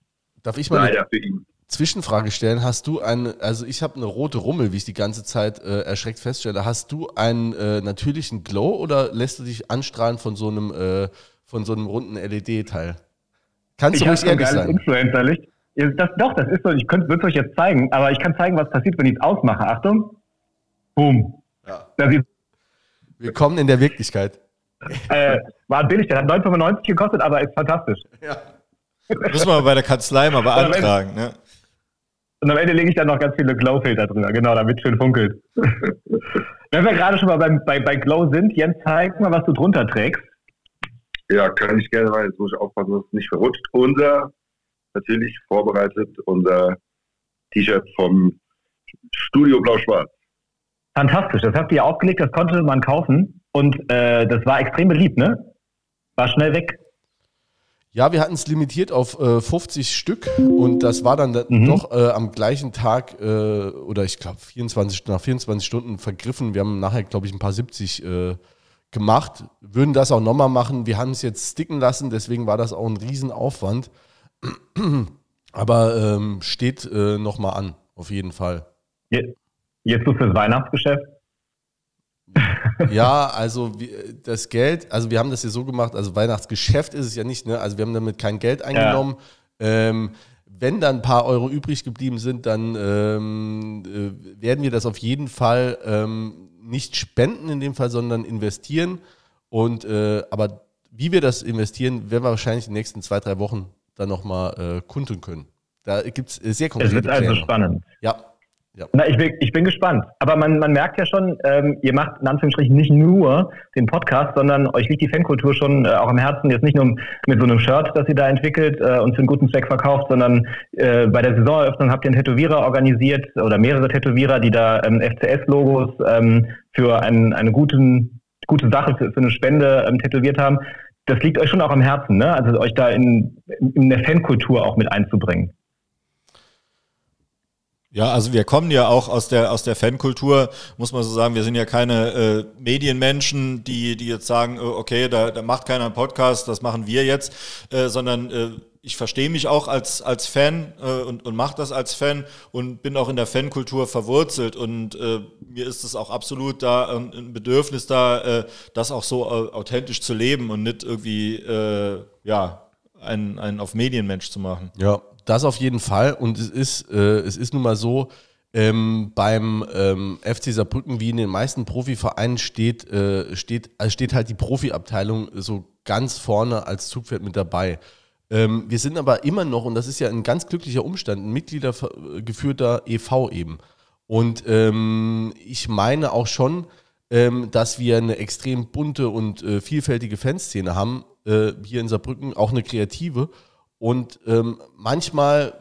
Darf ich mal Leider eine für ihn. Zwischenfrage stellen? Hast du ein, also ich habe eine rote Rummel, wie ich die ganze Zeit äh, erschreckt feststelle. Hast du einen äh, natürlichen Glow oder lässt du dich anstrahlen von so einem, äh, von so einem runden LED-Teil? Kannst ich du ruhig ehrlich sein? Influencer-Licht. Das, doch, das ist so. Ich würde es euch jetzt zeigen, aber ich kann zeigen, was passiert, wenn ich es ausmache. Achtung. Boom. Ja. Wir kommen in der Wirklichkeit. Äh, war billig, der hat 9,95 gekostet, aber ist fantastisch. Ja. Müssen wir bei der Kanzlei mal beantragen, ne? Und am Ende lege ich dann noch ganz viele Glow-Filter drüber, genau, damit schön funkelt. Wenn wir gerade schon mal beim, bei, bei Glow sind, Jens, zeig mal, was du drunter trägst. Ja, kann ich gerne mal, jetzt muss ich aufpassen, dass es nicht verrutscht. Unser, natürlich vorbereitet, unser T-Shirt vom Studio Blau-Schwarz. Fantastisch, das habt ihr aufgelegt, das konnte man kaufen und äh, das war extrem beliebt, ne? War schnell weg. Ja, wir hatten es limitiert auf äh, 50 Stück und das war dann mhm. doch äh, am gleichen Tag äh, oder ich glaube 24 nach 24 Stunden vergriffen. Wir haben nachher glaube ich ein paar 70 äh, gemacht, würden das auch nochmal machen. Wir haben es jetzt sticken lassen, deswegen war das auch ein Riesenaufwand. Aber ähm, steht äh, nochmal an, auf jeden Fall. Jetzt, jetzt so fürs Weihnachtsgeschäft? Ja, also das Geld, also wir haben das ja so gemacht, also Weihnachtsgeschäft ist es ja nicht, ne? Also wir haben damit kein Geld eingenommen. Ja. Ähm, wenn dann ein paar Euro übrig geblieben sind, dann ähm, äh, werden wir das auf jeden Fall ähm, nicht spenden in dem Fall, sondern investieren. Und äh, aber wie wir das investieren, werden wir wahrscheinlich in den nächsten zwei, drei Wochen dann nochmal äh, kunden können. Da gibt es sehr konkrete Es wird also spannend. Ja, ja. Na, ich bin, ich bin gespannt. Aber man, man merkt ja schon, ähm, ihr macht in Anführungsstrichen nicht nur den Podcast, sondern euch liegt die Fankultur schon äh, auch am Herzen. Jetzt nicht nur mit so einem Shirt, das ihr da entwickelt äh, und für einen guten Zweck verkauft, sondern äh, bei der Saisoneröffnung habt ihr einen Tätowierer organisiert oder mehrere Tätowierer, die da ähm, FCS-Logos ähm, für einen, eine guten, gute Sache, für, für eine Spende ähm, tätowiert haben. Das liegt euch schon auch am Herzen, ne? Also euch da in, in der Fankultur auch mit einzubringen. Ja, also wir kommen ja auch aus der aus der Fankultur, muss man so sagen. Wir sind ja keine äh, Medienmenschen, die die jetzt sagen, äh, okay, da, da macht keiner einen Podcast, das machen wir jetzt, äh, sondern äh, ich verstehe mich auch als als Fan äh, und und mache das als Fan und bin auch in der Fankultur verwurzelt und äh, mir ist es auch absolut da ein, ein Bedürfnis da, äh, das auch so äh, authentisch zu leben und nicht irgendwie äh, ja einen, einen auf Medienmensch zu machen. Ja, das auf jeden Fall. Und es ist, äh, es ist nun mal so, ähm, beim ähm, FC Saarbrücken, wie in den meisten Profivereinen, steht, äh, steht, also steht halt die Profiabteilung so ganz vorne als Zugpferd mit dabei. Ähm, wir sind aber immer noch, und das ist ja ein ganz glücklicher Umstand, ein mitgliedergeführter EV eben. Und ähm, ich meine auch schon, ähm, dass wir eine extrem bunte und äh, vielfältige Fanszene haben, äh, hier in Saarbrücken, auch eine kreative. Und ähm, manchmal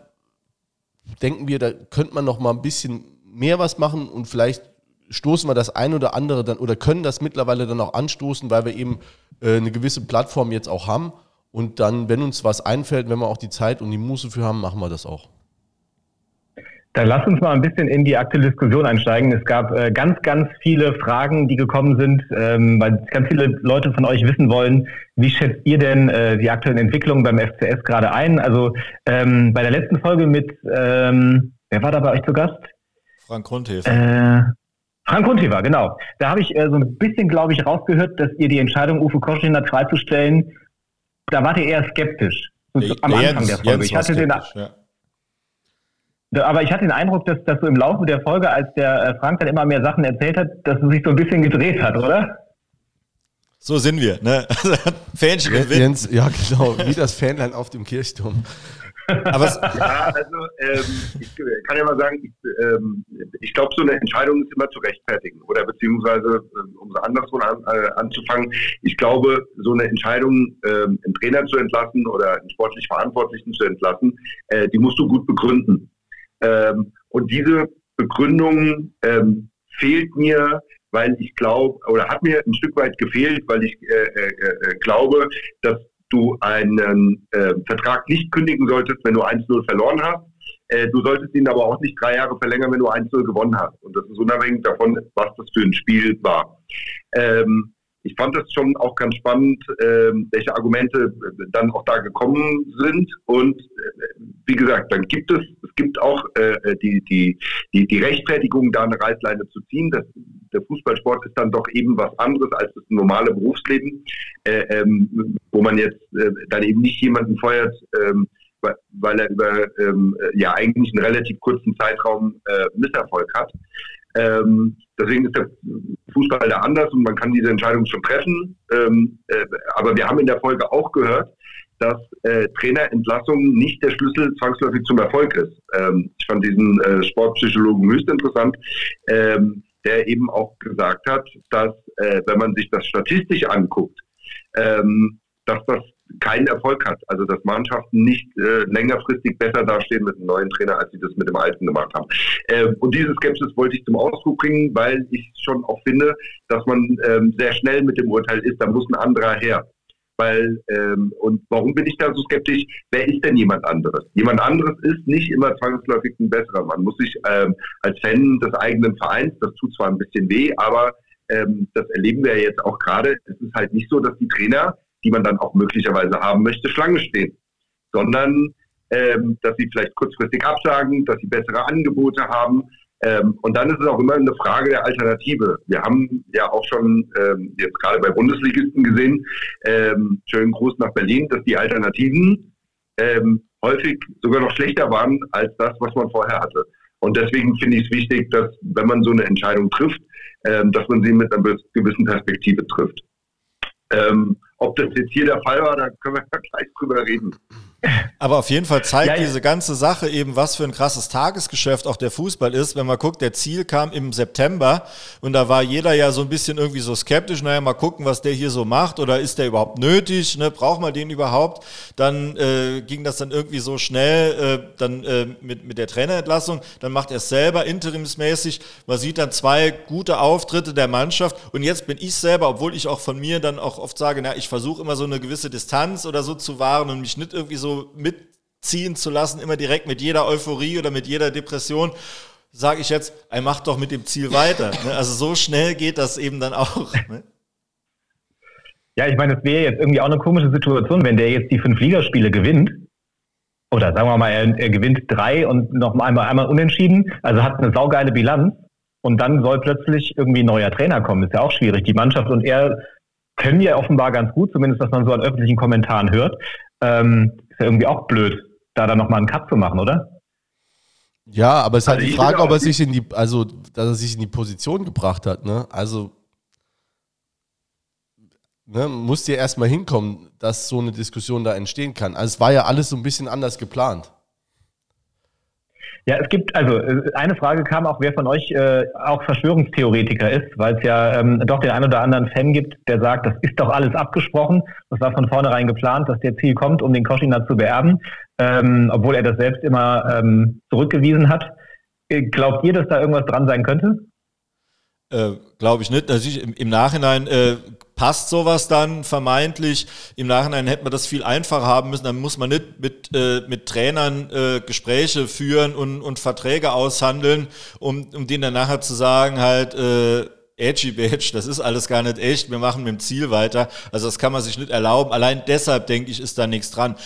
denken wir, da könnte man noch mal ein bisschen mehr was machen und vielleicht stoßen wir das ein oder andere dann oder können das mittlerweile dann auch anstoßen, weil wir eben äh, eine gewisse Plattform jetzt auch haben. Und dann, wenn uns was einfällt, wenn wir auch die Zeit und die Muße für haben, machen wir das auch. Dann lass uns mal ein bisschen in die aktuelle Diskussion einsteigen. Es gab äh, ganz, ganz viele Fragen, die gekommen sind, ähm, weil ganz viele Leute von euch wissen wollen, wie schätzt ihr denn äh, die aktuellen Entwicklungen beim FCS gerade ein? Also ähm, bei der letzten Folge mit, ähm, wer war da bei euch zu Gast? Frank Grundhefer. Äh, Frank Grundhefer, genau. Da habe ich äh, so ein bisschen, glaube ich, rausgehört, dass ihr die Entscheidung, Uwe Koschiner freizustellen, da wart ihr eher skeptisch. Am Anfang der Folge. ich hatte den, ja. Aber ich hatte den Eindruck, dass, dass so im Laufe der Folge, als der äh, Frank dann immer mehr Sachen erzählt hat, dass es sich so ein bisschen gedreht hat, oder? So sind wir, ne? Fähnchen Jens, ja, genau, wie das Fähnlein auf dem Kirchturm. Aber ja, also ähm, ich kann ja mal sagen, ich, ähm, ich glaube, so eine Entscheidung ist immer zu rechtfertigen oder beziehungsweise, äh, um es andersrum an, äh, anzufangen, ich glaube, so eine Entscheidung, ähm, einen Trainer zu entlassen oder einen sportlich Verantwortlichen zu entlassen, äh, die musst du gut begründen. Ähm, und diese Begründung ähm, fehlt mir, weil ich glaube, oder hat mir ein Stück weit gefehlt, weil ich äh, äh, äh glaube, dass du einen äh, Vertrag nicht kündigen solltest, wenn du 1-0 verloren hast. Äh, du solltest ihn aber auch nicht drei Jahre verlängern, wenn du 1-0 gewonnen hast. Und das ist unabhängig davon, was das für ein Spiel war. Ähm, ich fand das schon auch ganz spannend, äh, welche Argumente dann auch da gekommen sind. Und äh, wie gesagt, dann gibt es, es gibt auch äh, die, die, die, die Rechtfertigung, da eine Reißleine zu ziehen. Das, der Fußballsport ist dann doch eben was anderes als das normale Berufsleben, äh, ähm, wo man jetzt äh, dann eben nicht jemanden feuert, ähm, weil er über ähm, ja eigentlich einen relativ kurzen Zeitraum äh, Misserfolg hat. Ähm, deswegen ist der Fußball da anders und man kann diese Entscheidung schon treffen. Ähm, äh, aber wir haben in der Folge auch gehört, dass äh, Trainerentlassung nicht der Schlüssel zwangsläufig zum Erfolg ist. Ähm, ich fand diesen äh, Sportpsychologen höchst interessant, ähm, der eben auch gesagt hat, dass äh, wenn man sich das statistisch anguckt, ähm, dass das keinen Erfolg hat. Also dass Mannschaften nicht äh, längerfristig besser dastehen mit einem neuen Trainer, als sie das mit dem alten gemacht haben. Äh, und diese Skepsis wollte ich zum Ausdruck bringen, weil ich schon auch finde, dass man ähm, sehr schnell mit dem Urteil ist, da muss ein anderer her. Weil, ähm, und warum bin ich da so skeptisch? Wer ist denn jemand anderes? Jemand anderes ist nicht immer zwangsläufig ein besserer. Man muss sich ähm, als Fan des eigenen Vereins, das tut zwar ein bisschen weh, aber ähm, das erleben wir jetzt auch gerade. Es ist halt nicht so, dass die Trainer die man dann auch möglicherweise haben möchte, Schlange stehen, sondern ähm, dass sie vielleicht kurzfristig absagen, dass sie bessere Angebote haben. Ähm, und dann ist es auch immer eine Frage der Alternative. Wir haben ja auch schon ähm, jetzt gerade bei Bundesligisten gesehen, ähm, schönen Gruß nach Berlin, dass die Alternativen ähm, häufig sogar noch schlechter waren als das, was man vorher hatte. Und deswegen finde ich es wichtig, dass wenn man so eine Entscheidung trifft, ähm, dass man sie mit einer gewissen Perspektive trifft. Ähm, ob das jetzt hier der Fall war, da können wir gleich drüber reden. Aber auf jeden Fall zeigt ja, diese ganze Sache eben, was für ein krasses Tagesgeschäft auch der Fußball ist. Wenn man guckt, der Ziel kam im September und da war jeder ja so ein bisschen irgendwie so skeptisch. Naja, mal gucken, was der hier so macht oder ist der überhaupt nötig? Ne? Braucht man den überhaupt? Dann äh, ging das dann irgendwie so schnell äh, dann äh, mit, mit der Trainerentlassung. Dann macht er es selber interimsmäßig. Man sieht dann zwei gute Auftritte der Mannschaft und jetzt bin ich selber, obwohl ich auch von mir dann auch oft sage, na, ich versuche immer so eine gewisse Distanz oder so zu wahren und mich nicht irgendwie so mitziehen zu lassen, immer direkt mit jeder Euphorie oder mit jeder Depression, sage ich jetzt, er macht doch mit dem Ziel weiter. Ne? Also so schnell geht das eben dann auch. Ne? Ja, ich meine, es wäre jetzt irgendwie auch eine komische Situation, wenn der jetzt die fünf Ligaspiele gewinnt. Oder sagen wir mal, er, er gewinnt drei und noch einmal, einmal unentschieden, also hat eine saugeile Bilanz. Und dann soll plötzlich irgendwie ein neuer Trainer kommen. Ist ja auch schwierig. Die Mannschaft und er können ja offenbar ganz gut, zumindest was man so an öffentlichen Kommentaren hört. Ähm, ist ja irgendwie auch blöd, da dann nochmal einen Cut zu machen, oder? Ja, aber es ist halt also die Frage, ob er sich in die, also, dass er sich in die Position gebracht hat, ne? Also, ne, muss dir erstmal hinkommen, dass so eine Diskussion da entstehen kann. Also, es war ja alles so ein bisschen anders geplant. Ja, es gibt, also äh, eine Frage kam auch, wer von euch äh, auch Verschwörungstheoretiker ist, weil es ja ähm, doch den einen oder anderen Fan gibt, der sagt, das ist doch alles abgesprochen, das war von vornherein geplant, dass der Ziel kommt, um den Koschina zu beerben, ähm, obwohl er das selbst immer ähm, zurückgewiesen hat. Äh, glaubt ihr, dass da irgendwas dran sein könnte? Äh, Glaube ich nicht. Natürlich im, im Nachhinein äh, passt sowas dann vermeintlich. Im Nachhinein hätte man das viel einfacher haben müssen. Dann muss man nicht mit, äh, mit Trainern äh, Gespräche führen und, und Verträge aushandeln, um, um denen dann nachher zu sagen, halt, äh, Edgy Badge, das ist alles gar nicht echt, wir machen mit dem Ziel weiter. Also das kann man sich nicht erlauben. Allein deshalb, denke ich, ist da nichts dran.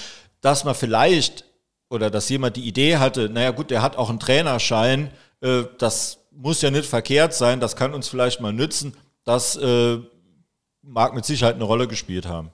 Dass man vielleicht oder dass jemand die Idee hatte, naja gut, der hat auch einen Trainerschein, äh, das muss ja nicht verkehrt sein, das kann uns vielleicht mal nützen. Das äh, mag mit Sicherheit eine Rolle gespielt haben.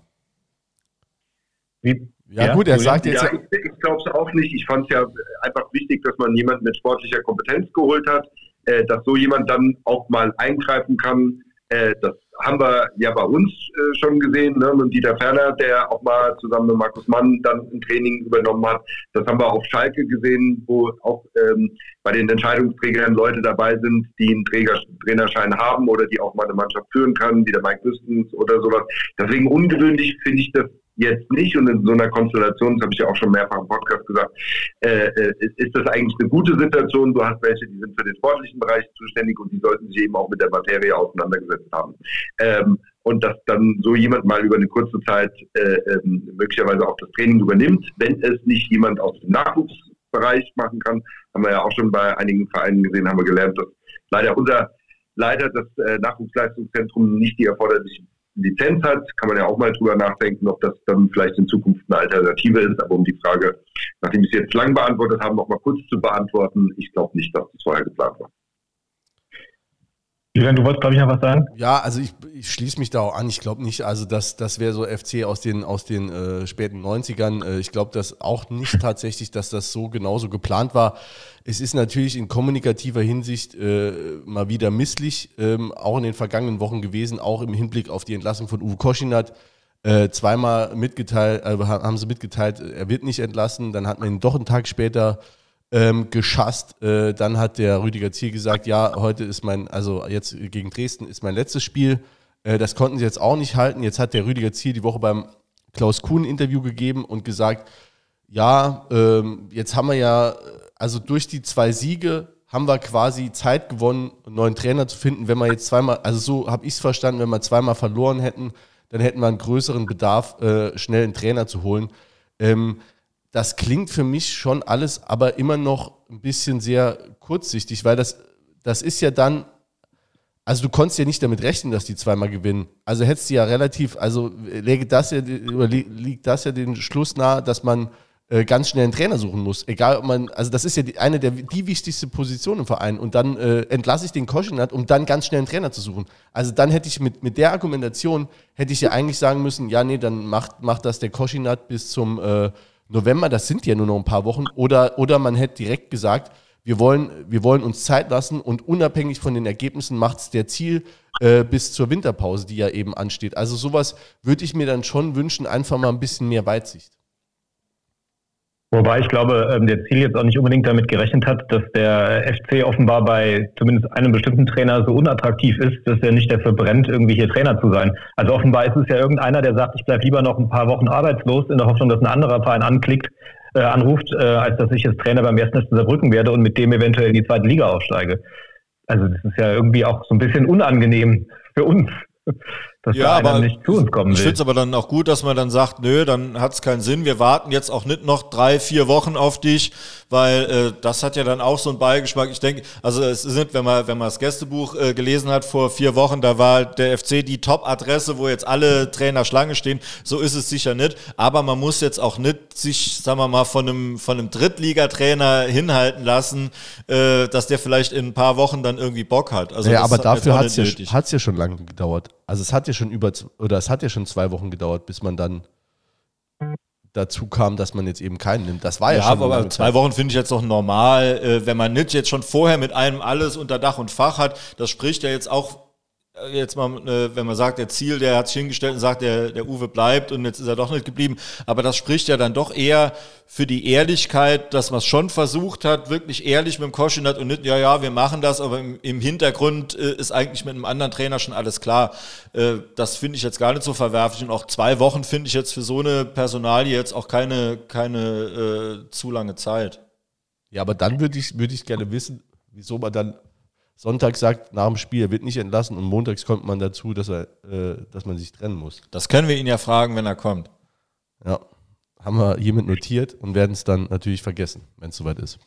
Wie, ja, ja, gut, er sagt jetzt. Ja, ich, ich glaube es auch nicht. Ich fand es ja einfach wichtig, dass man jemanden mit sportlicher Kompetenz geholt hat, äh, dass so jemand dann auch mal eingreifen kann, Äh, das haben wir ja bei uns äh, schon gesehen, ne, mit Dieter Ferner, der auch mal zusammen mit Markus Mann dann ein Training übernommen hat. Das haben wir auf Schalke gesehen, wo auch ähm, bei den Entscheidungsträgern Leute dabei sind, die einen Träger, Trainerschein haben oder die auch mal eine Mannschaft führen können, wie der Mike Wüstens oder sowas. Deswegen ungewöhnlich finde ich das jetzt nicht und in so einer Konstellation, das habe ich ja auch schon mehrfach im Podcast gesagt, äh, äh, ist das eigentlich eine gute Situation. Du hast welche, die sind für den sportlichen Bereich zuständig und die sollten sich eben auch mit der Materie auseinandergesetzt haben. Ähm, und dass dann so jemand mal über eine kurze Zeit äh, äh, möglicherweise auch das Training übernimmt, wenn es nicht jemand aus dem Nachwuchsbereich machen kann, haben wir ja auch schon bei einigen Vereinen gesehen, haben wir gelernt, dass leider unser Leiter das äh, Nachwuchsleistungszentrum nicht die erforderlichen Lizenz hat, kann man ja auch mal drüber nachdenken, ob das dann vielleicht in Zukunft eine Alternative ist. Aber um die Frage, nachdem ich es jetzt lang beantwortet habe, noch mal kurz zu beantworten, ich glaube nicht, dass das vorher geplant war. Julian, du wolltest, glaube ich, noch was sagen? Ja, also ich, ich schließe mich da auch an. Ich glaube nicht, also das, das wäre so FC aus den, aus den äh, späten 90ern. Äh, ich glaube das auch nicht tatsächlich, dass das so genauso geplant war. Es ist natürlich in kommunikativer Hinsicht äh, mal wieder misslich, ähm, auch in den vergangenen Wochen gewesen, auch im Hinblick auf die Entlassung von Uwe Koschinat. Äh, zweimal mitgeteilt, äh, haben sie mitgeteilt, er wird nicht entlassen. Dann hat man ihn doch einen Tag später ähm, geschasst. Äh, dann hat der Rüdiger Ziel gesagt, ja, heute ist mein, also jetzt gegen Dresden ist mein letztes Spiel. Äh, das konnten sie jetzt auch nicht halten. Jetzt hat der Rüdiger Ziel die Woche beim Klaus Kuhn Interview gegeben und gesagt, ja, ähm, jetzt haben wir ja, also durch die zwei Siege haben wir quasi Zeit gewonnen, einen neuen Trainer zu finden. Wenn wir jetzt zweimal, also so habe ich es verstanden, wenn wir zweimal verloren hätten, dann hätten wir einen größeren Bedarf, äh, schnell einen Trainer zu holen. Ähm, das klingt für mich schon alles aber immer noch ein bisschen sehr kurzsichtig, weil das, das ist ja dann, also du konntest ja nicht damit rechnen, dass die zweimal gewinnen. Also hättest du ja relativ, also lege das ja, liegt das ja den Schluss nahe, dass man äh, ganz schnell einen Trainer suchen muss. Egal, ob man, also das ist ja die, eine der die wichtigste Position im Verein. Und dann äh, entlasse ich den Koschinat, um dann ganz schnell einen Trainer zu suchen. Also dann hätte ich mit, mit der Argumentation, hätte ich ja eigentlich sagen müssen, ja, nee, dann macht, macht das der Koschinat bis zum äh, November, das sind ja nur noch ein paar Wochen, oder, oder man hätte direkt gesagt, wir wollen, wir wollen uns Zeit lassen und unabhängig von den Ergebnissen macht es der Ziel äh, bis zur Winterpause, die ja eben ansteht. Also sowas würde ich mir dann schon wünschen, einfach mal ein bisschen mehr Weitsicht. Wobei ich glaube, ähm, der Ziel jetzt auch nicht unbedingt damit gerechnet hat, dass der FC offenbar bei zumindest einem bestimmten Trainer so unattraktiv ist, dass er nicht dafür brennt, irgendwie hier Trainer zu sein. Also offenbar ist es ja irgendeiner, der sagt, ich bleibe lieber noch ein paar Wochen arbeitslos, in der Hoffnung, dass ein anderer Verein anklickt, äh, anruft, äh, als dass ich jetzt Trainer beim ersten FC Saarbrücken werde und mit dem eventuell in die zweite Liga aufsteige. Also das ist ja irgendwie auch so ein bisschen unangenehm für uns dass ja, aber nicht zu uns kommen will. Ich finde es aber dann auch gut, dass man dann sagt, nö, dann hat es keinen Sinn. Wir warten jetzt auch nicht noch drei, vier Wochen auf dich, weil äh, das hat ja dann auch so einen Beigeschmack. Ich denke, also es sind, wenn man, wenn man das Gästebuch äh, gelesen hat vor vier Wochen, da war der FC die Top-Adresse, wo jetzt alle Trainer Schlange stehen. So ist es sicher nicht. Aber man muss jetzt auch nicht sich, sagen wir mal, von einem, von einem Drittligatrainer hinhalten lassen, äh, dass der vielleicht in ein paar Wochen dann irgendwie Bock hat. Also ja, aber dafür hat es ja, ja schon lange gedauert. Also es hat ja schon über, oder es hat ja schon zwei Wochen gedauert, bis man dann dazu kam, dass man jetzt eben keinen nimmt. Das war ja, ja schon. aber zwei Wochen finde ich jetzt noch normal, äh, wenn man nicht jetzt schon vorher mit einem alles unter Dach und Fach hat. Das spricht ja jetzt auch jetzt mal, äh, wenn man sagt, der Ziel, der hat sich hingestellt und sagt, der, der Uwe bleibt und jetzt ist er doch nicht geblieben. Aber das spricht ja dann doch eher für die Ehrlichkeit, dass man es schon versucht hat, wirklich ehrlich mit dem Koschinat und nicht, ja, ja, wir machen das, aber im, im Hintergrund äh, ist eigentlich mit einem anderen Trainer schon alles klar. Äh, das finde ich jetzt gar nicht so verwerflich und auch zwei Wochen finde ich jetzt für so eine Personalie jetzt auch keine, keine äh, zu lange Zeit. Ja, aber dann würde ich, würde ich gerne wissen, wieso man dann Sonntag sagt, nach dem Spiel, er wird nicht entlassen und montags kommt man dazu, dass, er, äh, dass man sich trennen muss. Das können wir ihn ja fragen, wenn er kommt. Ja, haben wir hiermit notiert und werden es dann natürlich vergessen, wenn es soweit ist.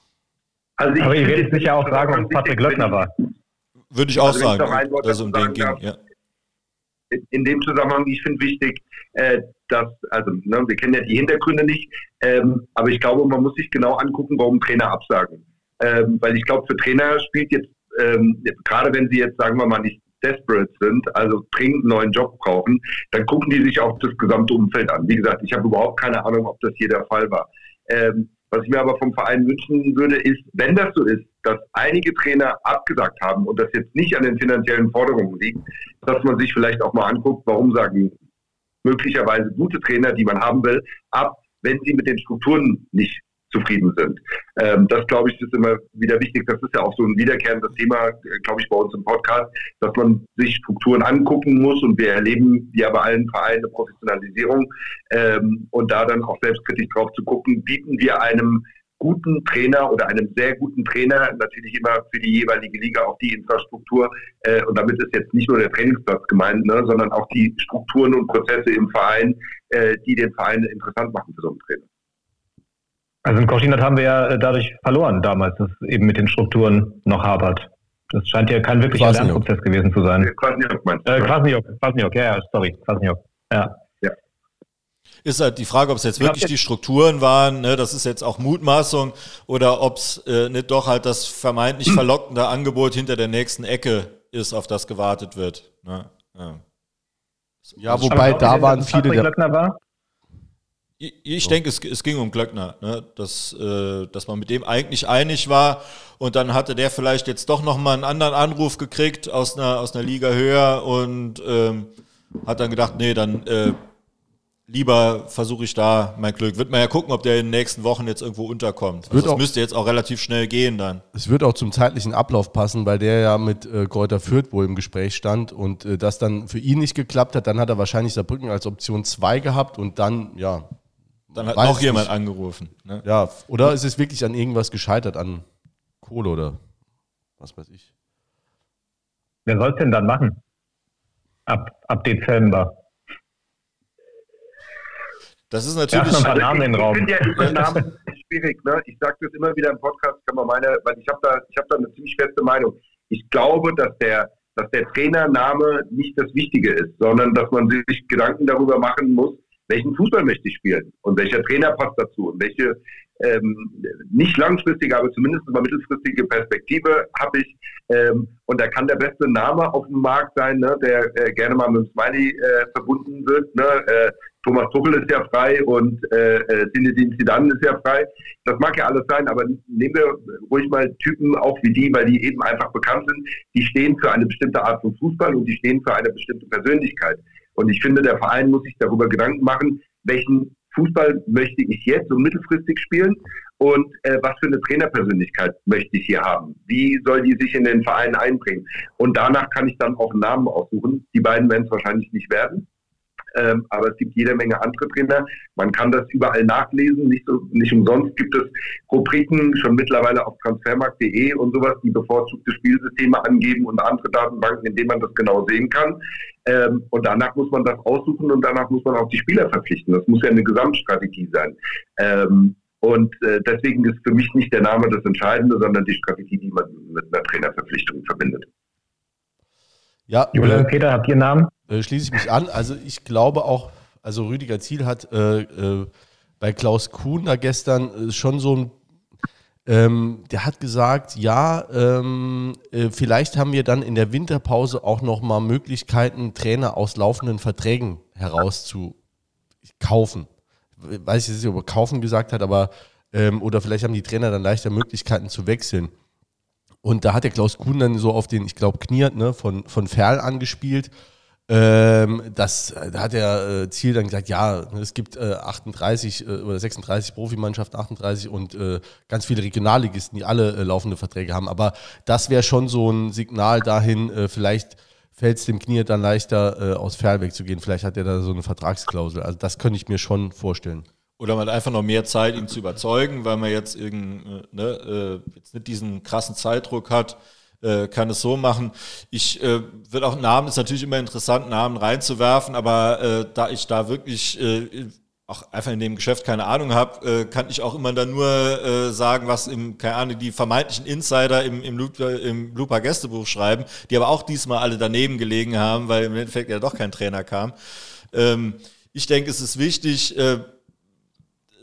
Also Aber ihr werdet sicher auch sagen, ob Patrick Löckner war. Würde ich auch also sagen, dass es um den ging. Ja. In dem Zusammenhang, ich finde wichtig, äh, dass, also ne, wir kennen ja die Hintergründe nicht, ähm, aber ich glaube, man muss sich genau angucken, warum Trainer absagen. Ähm, weil ich glaube, für Trainer spielt jetzt ähm, gerade wenn sie jetzt, sagen wir mal, nicht desperate sind, also dringend einen neuen Job brauchen, dann gucken die sich auch das gesamte Umfeld an. Wie gesagt, ich habe überhaupt keine Ahnung, ob das hier der Fall war. Ähm, Was ich mir aber vom Verein wünschen würde, ist, wenn das so ist, dass einige Trainer abgesagt haben und das jetzt nicht an den finanziellen Forderungen liegt, dass man sich vielleicht auch mal anguckt, warum sagen möglicherweise gute Trainer, die man haben will, ab, wenn sie mit den Strukturen nicht zufrieden sind. Ähm, das, glaube ich, ist immer wieder wichtig. Das ist ja auch so ein wiederkehrendes Thema, äh, glaube ich, bei uns im Podcast, dass man sich Strukturen angucken muss und wir erleben, wie bei allen Vereinen, eine Professionalisierung ähm, und da dann auch selbstkritisch drauf zu gucken, bieten wir einem guten Trainer oder einem sehr guten Trainer natürlich immer für die jeweilige Liga auch die Infrastruktur äh, und damit ist jetzt nicht nur der Trainingsplatz gemeint, ne, sondern auch die Strukturen und Prozesse im Verein, äh, die den Verein interessant machen für so einen Trainer. Also in Koschinat haben wir ja äh, dadurch verloren damals, dass eben mit den Strukturen noch hapert. Das scheint ja kein wirklicher Lernprozess gewesen zu sein. Kwasniok meinst du? Äh, Kwasniok, Kwasniok, ja, ja, sorry, Kwasniok, ja. ja. Ist halt die Frage, ob es jetzt wirklich die Strukturen waren, ne, das ist jetzt auch Mutmaßung, oder ob es äh, nicht doch halt das vermeintlich verlockende Angebot hinter der nächsten Ecke ist, auf das gewartet wird. Ne? Ja. ja, wobei da waren viele. Der, war? Ich, so. denke, es, es, ging um Glöckner, ne? dass, äh, dass man mit dem eigentlich einig war und dann hatte der vielleicht jetzt doch nochmal einen anderen Anruf gekriegt aus einer, aus einer Liga höher und ähm, hat dann gedacht, nee, dann äh, lieber versuche ich da mein Glück. Wird man ja gucken, ob der in den nächsten Wochen jetzt irgendwo unterkommt. Also das müsste jetzt auch relativ schnell gehen dann. Es wird auch zum zeitlichen Ablauf passen, weil der ja mit äh, Kräuter Fürth wohl im Gespräch stand und äh, das dann für ihn nicht geklappt hat. Dann hat er wahrscheinlich Saarbrücken als Option 2 gehabt und dann, ja, dann hat noch jemand nicht. angerufen. Ne? Ja, oder ist es wirklich an irgendwas gescheitert, an Kohle oder was weiß ich. Wer soll es denn dann machen? Ab, ab Dezember. Das ist natürlich. Ja, ein Namen in den Raum. Ich finde ja Namen schwierig. Ne? Ich sage das immer wieder im Podcast, kann man meine, weil ich habe da, ich habe da eine ziemlich feste Meinung. Ich glaube, dass der, dass der Trainername nicht das Wichtige ist, sondern dass man sich Gedanken darüber machen muss, welchen Fußball möchte ich spielen und welcher Trainer passt dazu und welche ähm, nicht langfristige, aber zumindest mal mittelfristige Perspektive habe ich. Ähm, und da kann der beste Name auf dem Markt sein, ne, der äh, gerne mal mit dem Smiley äh, verbunden wird. Ne? Äh, Thomas Tuchel ist ja frei und äh, äh, Zinedine Zidane ist ja frei. Das mag ja alles sein, aber nehmen wir ruhig mal Typen auch wie die, weil die eben einfach bekannt sind. Die stehen für eine bestimmte Art von Fußball und die stehen für eine bestimmte Persönlichkeit. Und ich finde, der Verein muss sich darüber Gedanken machen, welchen Fußball möchte ich jetzt und mittelfristig spielen und äh, was für eine Trainerpersönlichkeit möchte ich hier haben? Wie soll die sich in den Verein einbringen? Und danach kann ich dann auch einen Namen aussuchen. Die beiden werden es wahrscheinlich nicht werden. Ähm, aber es gibt jede Menge andere Trainer. Man kann das überall nachlesen. Nicht, so, nicht umsonst gibt es Rubriken schon mittlerweile auf transfermarkt.de und sowas, die bevorzugte Spielsysteme angeben und andere Datenbanken, in denen man das genau sehen kann. Ähm, und danach muss man das aussuchen und danach muss man auch die Spieler verpflichten. Das muss ja eine Gesamtstrategie sein. Ähm, und äh, deswegen ist für mich nicht der Name das Entscheidende, sondern die Strategie, die man mit einer Trainerverpflichtung verbindet. Ja, Julian, Peter, habt ihr einen Namen? Äh, schließe ich mich an. Also ich glaube auch, also Rüdiger Ziel hat äh, äh, bei Klaus Kuhn da gestern äh, schon so ein ähm, der hat gesagt, ja, ähm, äh, vielleicht haben wir dann in der Winterpause auch nochmal Möglichkeiten, Trainer aus laufenden Verträgen herauszukaufen. Weiß ich nicht, ob er kaufen gesagt hat, aber ähm, oder vielleicht haben die Trainer dann leichter Möglichkeiten zu wechseln. Und da hat der Klaus Kuhn dann so auf den, ich glaube, Kniert ne, von, von Ferl angespielt ähm, das, äh, da hat der äh, Ziel dann gesagt, ja, es gibt äh, 38 äh, oder 36 Profimannschaften, 38 und äh, ganz viele Regionalligisten, die alle äh, laufende Verträge haben. Aber das wäre schon so ein Signal dahin, vielleicht fällt es dem Knie dann leichter, äh, aus Ferl zu gehen. Vielleicht hat er da so eine Vertragsklausel. Also das könnte ich mir schon vorstellen. Oder man hat einfach noch mehr Zeit, ihn zu überzeugen, weil man jetzt, irgend, ne, äh, jetzt nicht diesen krassen Zeitdruck hat äh, kann es so machen. Ich äh, würde auch Namen, ist natürlich immer interessant, Namen reinzuwerfen, aber äh, da ich da wirklich äh, auch einfach in dem Geschäft keine Ahnung habe, äh, kann ich auch immer dann nur äh, sagen, was im, keine Ahnung, die vermeintlichen Insider im, im, Looper, im Looper Gästebuch schreiben, die aber auch diesmal alle daneben gelegen haben, weil im Endeffekt ja doch kein Trainer kam. Ähm, ich denke, es ist wichtig, äh,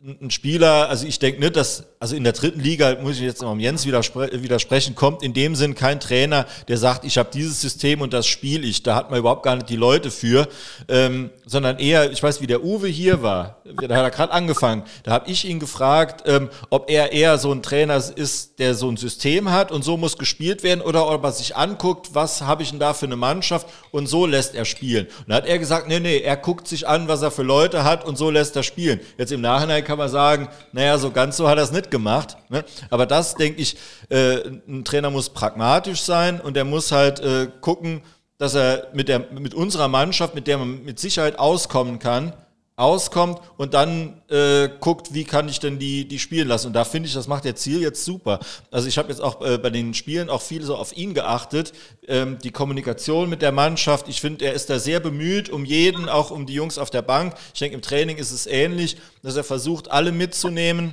ein Spieler, also ich denke nicht, dass, also in der dritten Liga, muss ich jetzt mal Jens widerspre widersprechen, kommt in dem Sinn kein Trainer, der sagt, ich habe dieses System und das spiele ich. Da hat man überhaupt gar nicht die Leute für, ähm, sondern eher, ich weiß, wie der Uwe hier war, da hat er gerade angefangen, da habe ich ihn gefragt, ähm, ob er eher so ein Trainer ist, der so ein System hat und so muss gespielt werden oder ob er sich anguckt, was habe ich denn da für eine Mannschaft und so lässt er spielen. Und da hat er gesagt, nee, nee, er guckt sich an, was er für Leute hat und so lässt er spielen. Jetzt im Nachhinein kann man sagen, naja, so ganz so hat er es nicht gemacht. Ne? Aber das, denke ich, äh, ein Trainer muss pragmatisch sein und er muss halt äh, gucken, dass er mit, der, mit unserer Mannschaft, mit der man mit Sicherheit auskommen kann, auskommt und dann äh, guckt, wie kann ich denn die, die spielen lassen. Und da finde ich, das macht der Ziel jetzt super. Also ich habe jetzt auch äh, bei den Spielen auch viel so auf ihn geachtet. Ähm, die Kommunikation mit der Mannschaft, ich finde, er ist da sehr bemüht um jeden, auch um die Jungs auf der Bank. Ich denke, im Training ist es ähnlich, dass er versucht, alle mitzunehmen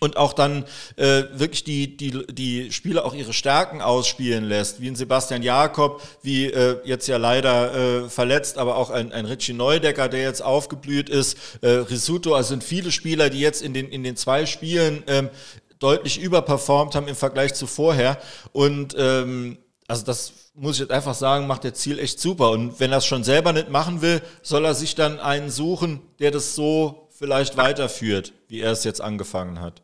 und auch dann äh, wirklich die, die, die Spieler auch ihre Stärken ausspielen lässt, wie ein Sebastian Jakob, wie äh, jetzt ja leider äh, verletzt, aber auch ein, ein Richie Neudecker, der jetzt aufgeblüht ist, äh, Risuto, also sind viele Spieler, die jetzt in den, in den zwei Spielen ähm, deutlich überperformt haben im Vergleich zu vorher und ähm, also das muss ich jetzt einfach sagen, macht der Ziel echt super. Und wenn er es schon selber nicht machen will, soll er sich dann einen suchen, der das so vielleicht weiterführt, wie er es jetzt angefangen hat.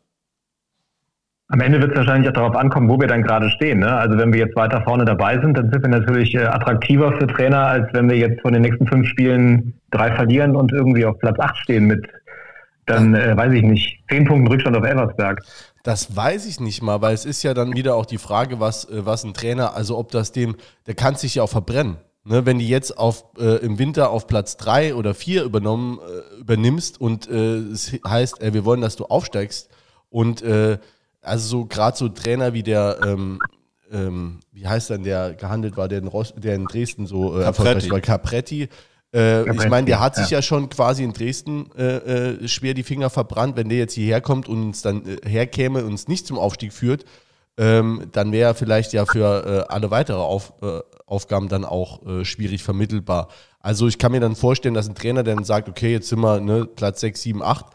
Am Ende wird es wahrscheinlich auch darauf ankommen, wo wir dann gerade stehen. Ne? Also wenn wir jetzt weiter vorne dabei sind, dann sind wir natürlich äh, attraktiver für Trainer, als wenn wir jetzt von den nächsten fünf Spielen drei verlieren und irgendwie auf Platz acht stehen mit dann, äh, weiß ich nicht, zehn Punkten Rückstand auf Elversberg. Das weiß ich nicht mal, weil es ist ja dann wieder auch die Frage, was, äh, was ein Trainer, also ob das dem, der kann sich ja auch verbrennen. Ne, wenn die jetzt auf, äh, im Winter auf Platz drei oder vier übernommen, äh, übernimmst und äh, es heißt, wir wollen, dass du aufsteigst und äh, also so gerade so Trainer wie der, ähm, ähm, wie heißt dann der gehandelt war, der in, Rost, der in Dresden so äh, erfolgreich war, Capretti. Äh, ich meine, der hat sich ja. ja schon quasi in Dresden äh, äh, schwer die Finger verbrannt. Wenn der jetzt hierher kommt und uns dann äh, herkäme und uns nicht zum Aufstieg führt, ähm, dann wäre er vielleicht ja für äh, alle weitere Auf, Aufgaben dann auch schwierig vermittelbar. Also ich kann mir dann vorstellen, dass ein Trainer dann sagt, okay, jetzt sind wir ne, Platz 6, 7, 8.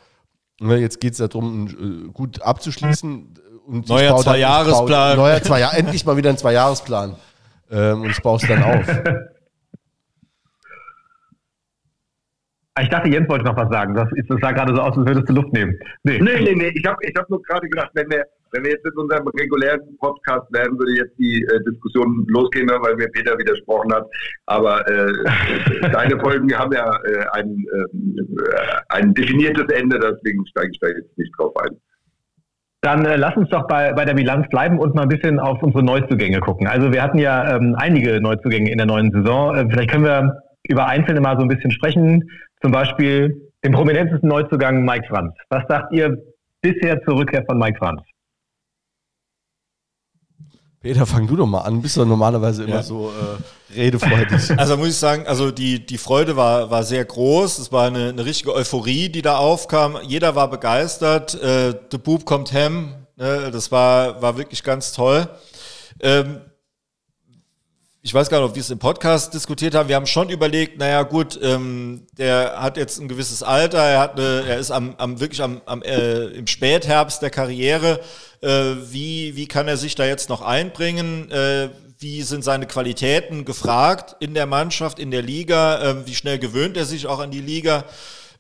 Ne, jetzt geht es darum, äh, gut abzuschließen. Und neuer Zwei-Jahresplan. Neuer zwei Jahr, endlich mal wieder ein Zwei-Jahresplan. Ähm, und ich baue es dann auf. Ich dachte, Jens wollte noch was sagen. Das, das sah gerade so aus, als würdest du Luft nehmen. Nee, nee, nee. nee. Ich habe ich hab nur gerade gedacht, wenn wir, wenn wir jetzt in unserem regulären Podcast wären, würde jetzt die äh, Diskussion losgehen, ne, weil mir Peter widersprochen hat. Aber äh, deine Folgen haben ja äh, ein, äh, ein definiertes Ende, deswegen steige ich da jetzt nicht drauf ein. Dann äh, lass uns doch bei, bei der Bilanz bleiben und mal ein bisschen auf unsere Neuzugänge gucken. Also wir hatten ja ähm, einige Neuzugänge in der neuen Saison. Äh, vielleicht können wir über einzelne mal so ein bisschen sprechen. Zum Beispiel den prominentesten Neuzugang Mike Franz. Was sagt ihr bisher zur Rückkehr von Mike Franz? Peter, fang du doch mal an. Bist du normalerweise immer ja. so äh, redefreudig. Also muss ich sagen, also die, die Freude war, war sehr groß. Es war eine, eine richtige Euphorie, die da aufkam. Jeder war begeistert. Äh, The Boob kommt hem. Ne? Das war, war wirklich ganz toll. Ähm, ich weiß gar nicht, ob wir es im Podcast diskutiert haben. Wir haben schon überlegt, naja gut, ähm, der hat jetzt ein gewisses Alter, er hat eine, er ist am, am wirklich am, am äh, im Spätherbst der Karriere. Äh, wie, wie kann er sich da jetzt noch einbringen? Äh, wie sind seine Qualitäten gefragt in der Mannschaft, in der Liga? Äh, wie schnell gewöhnt er sich auch an die Liga?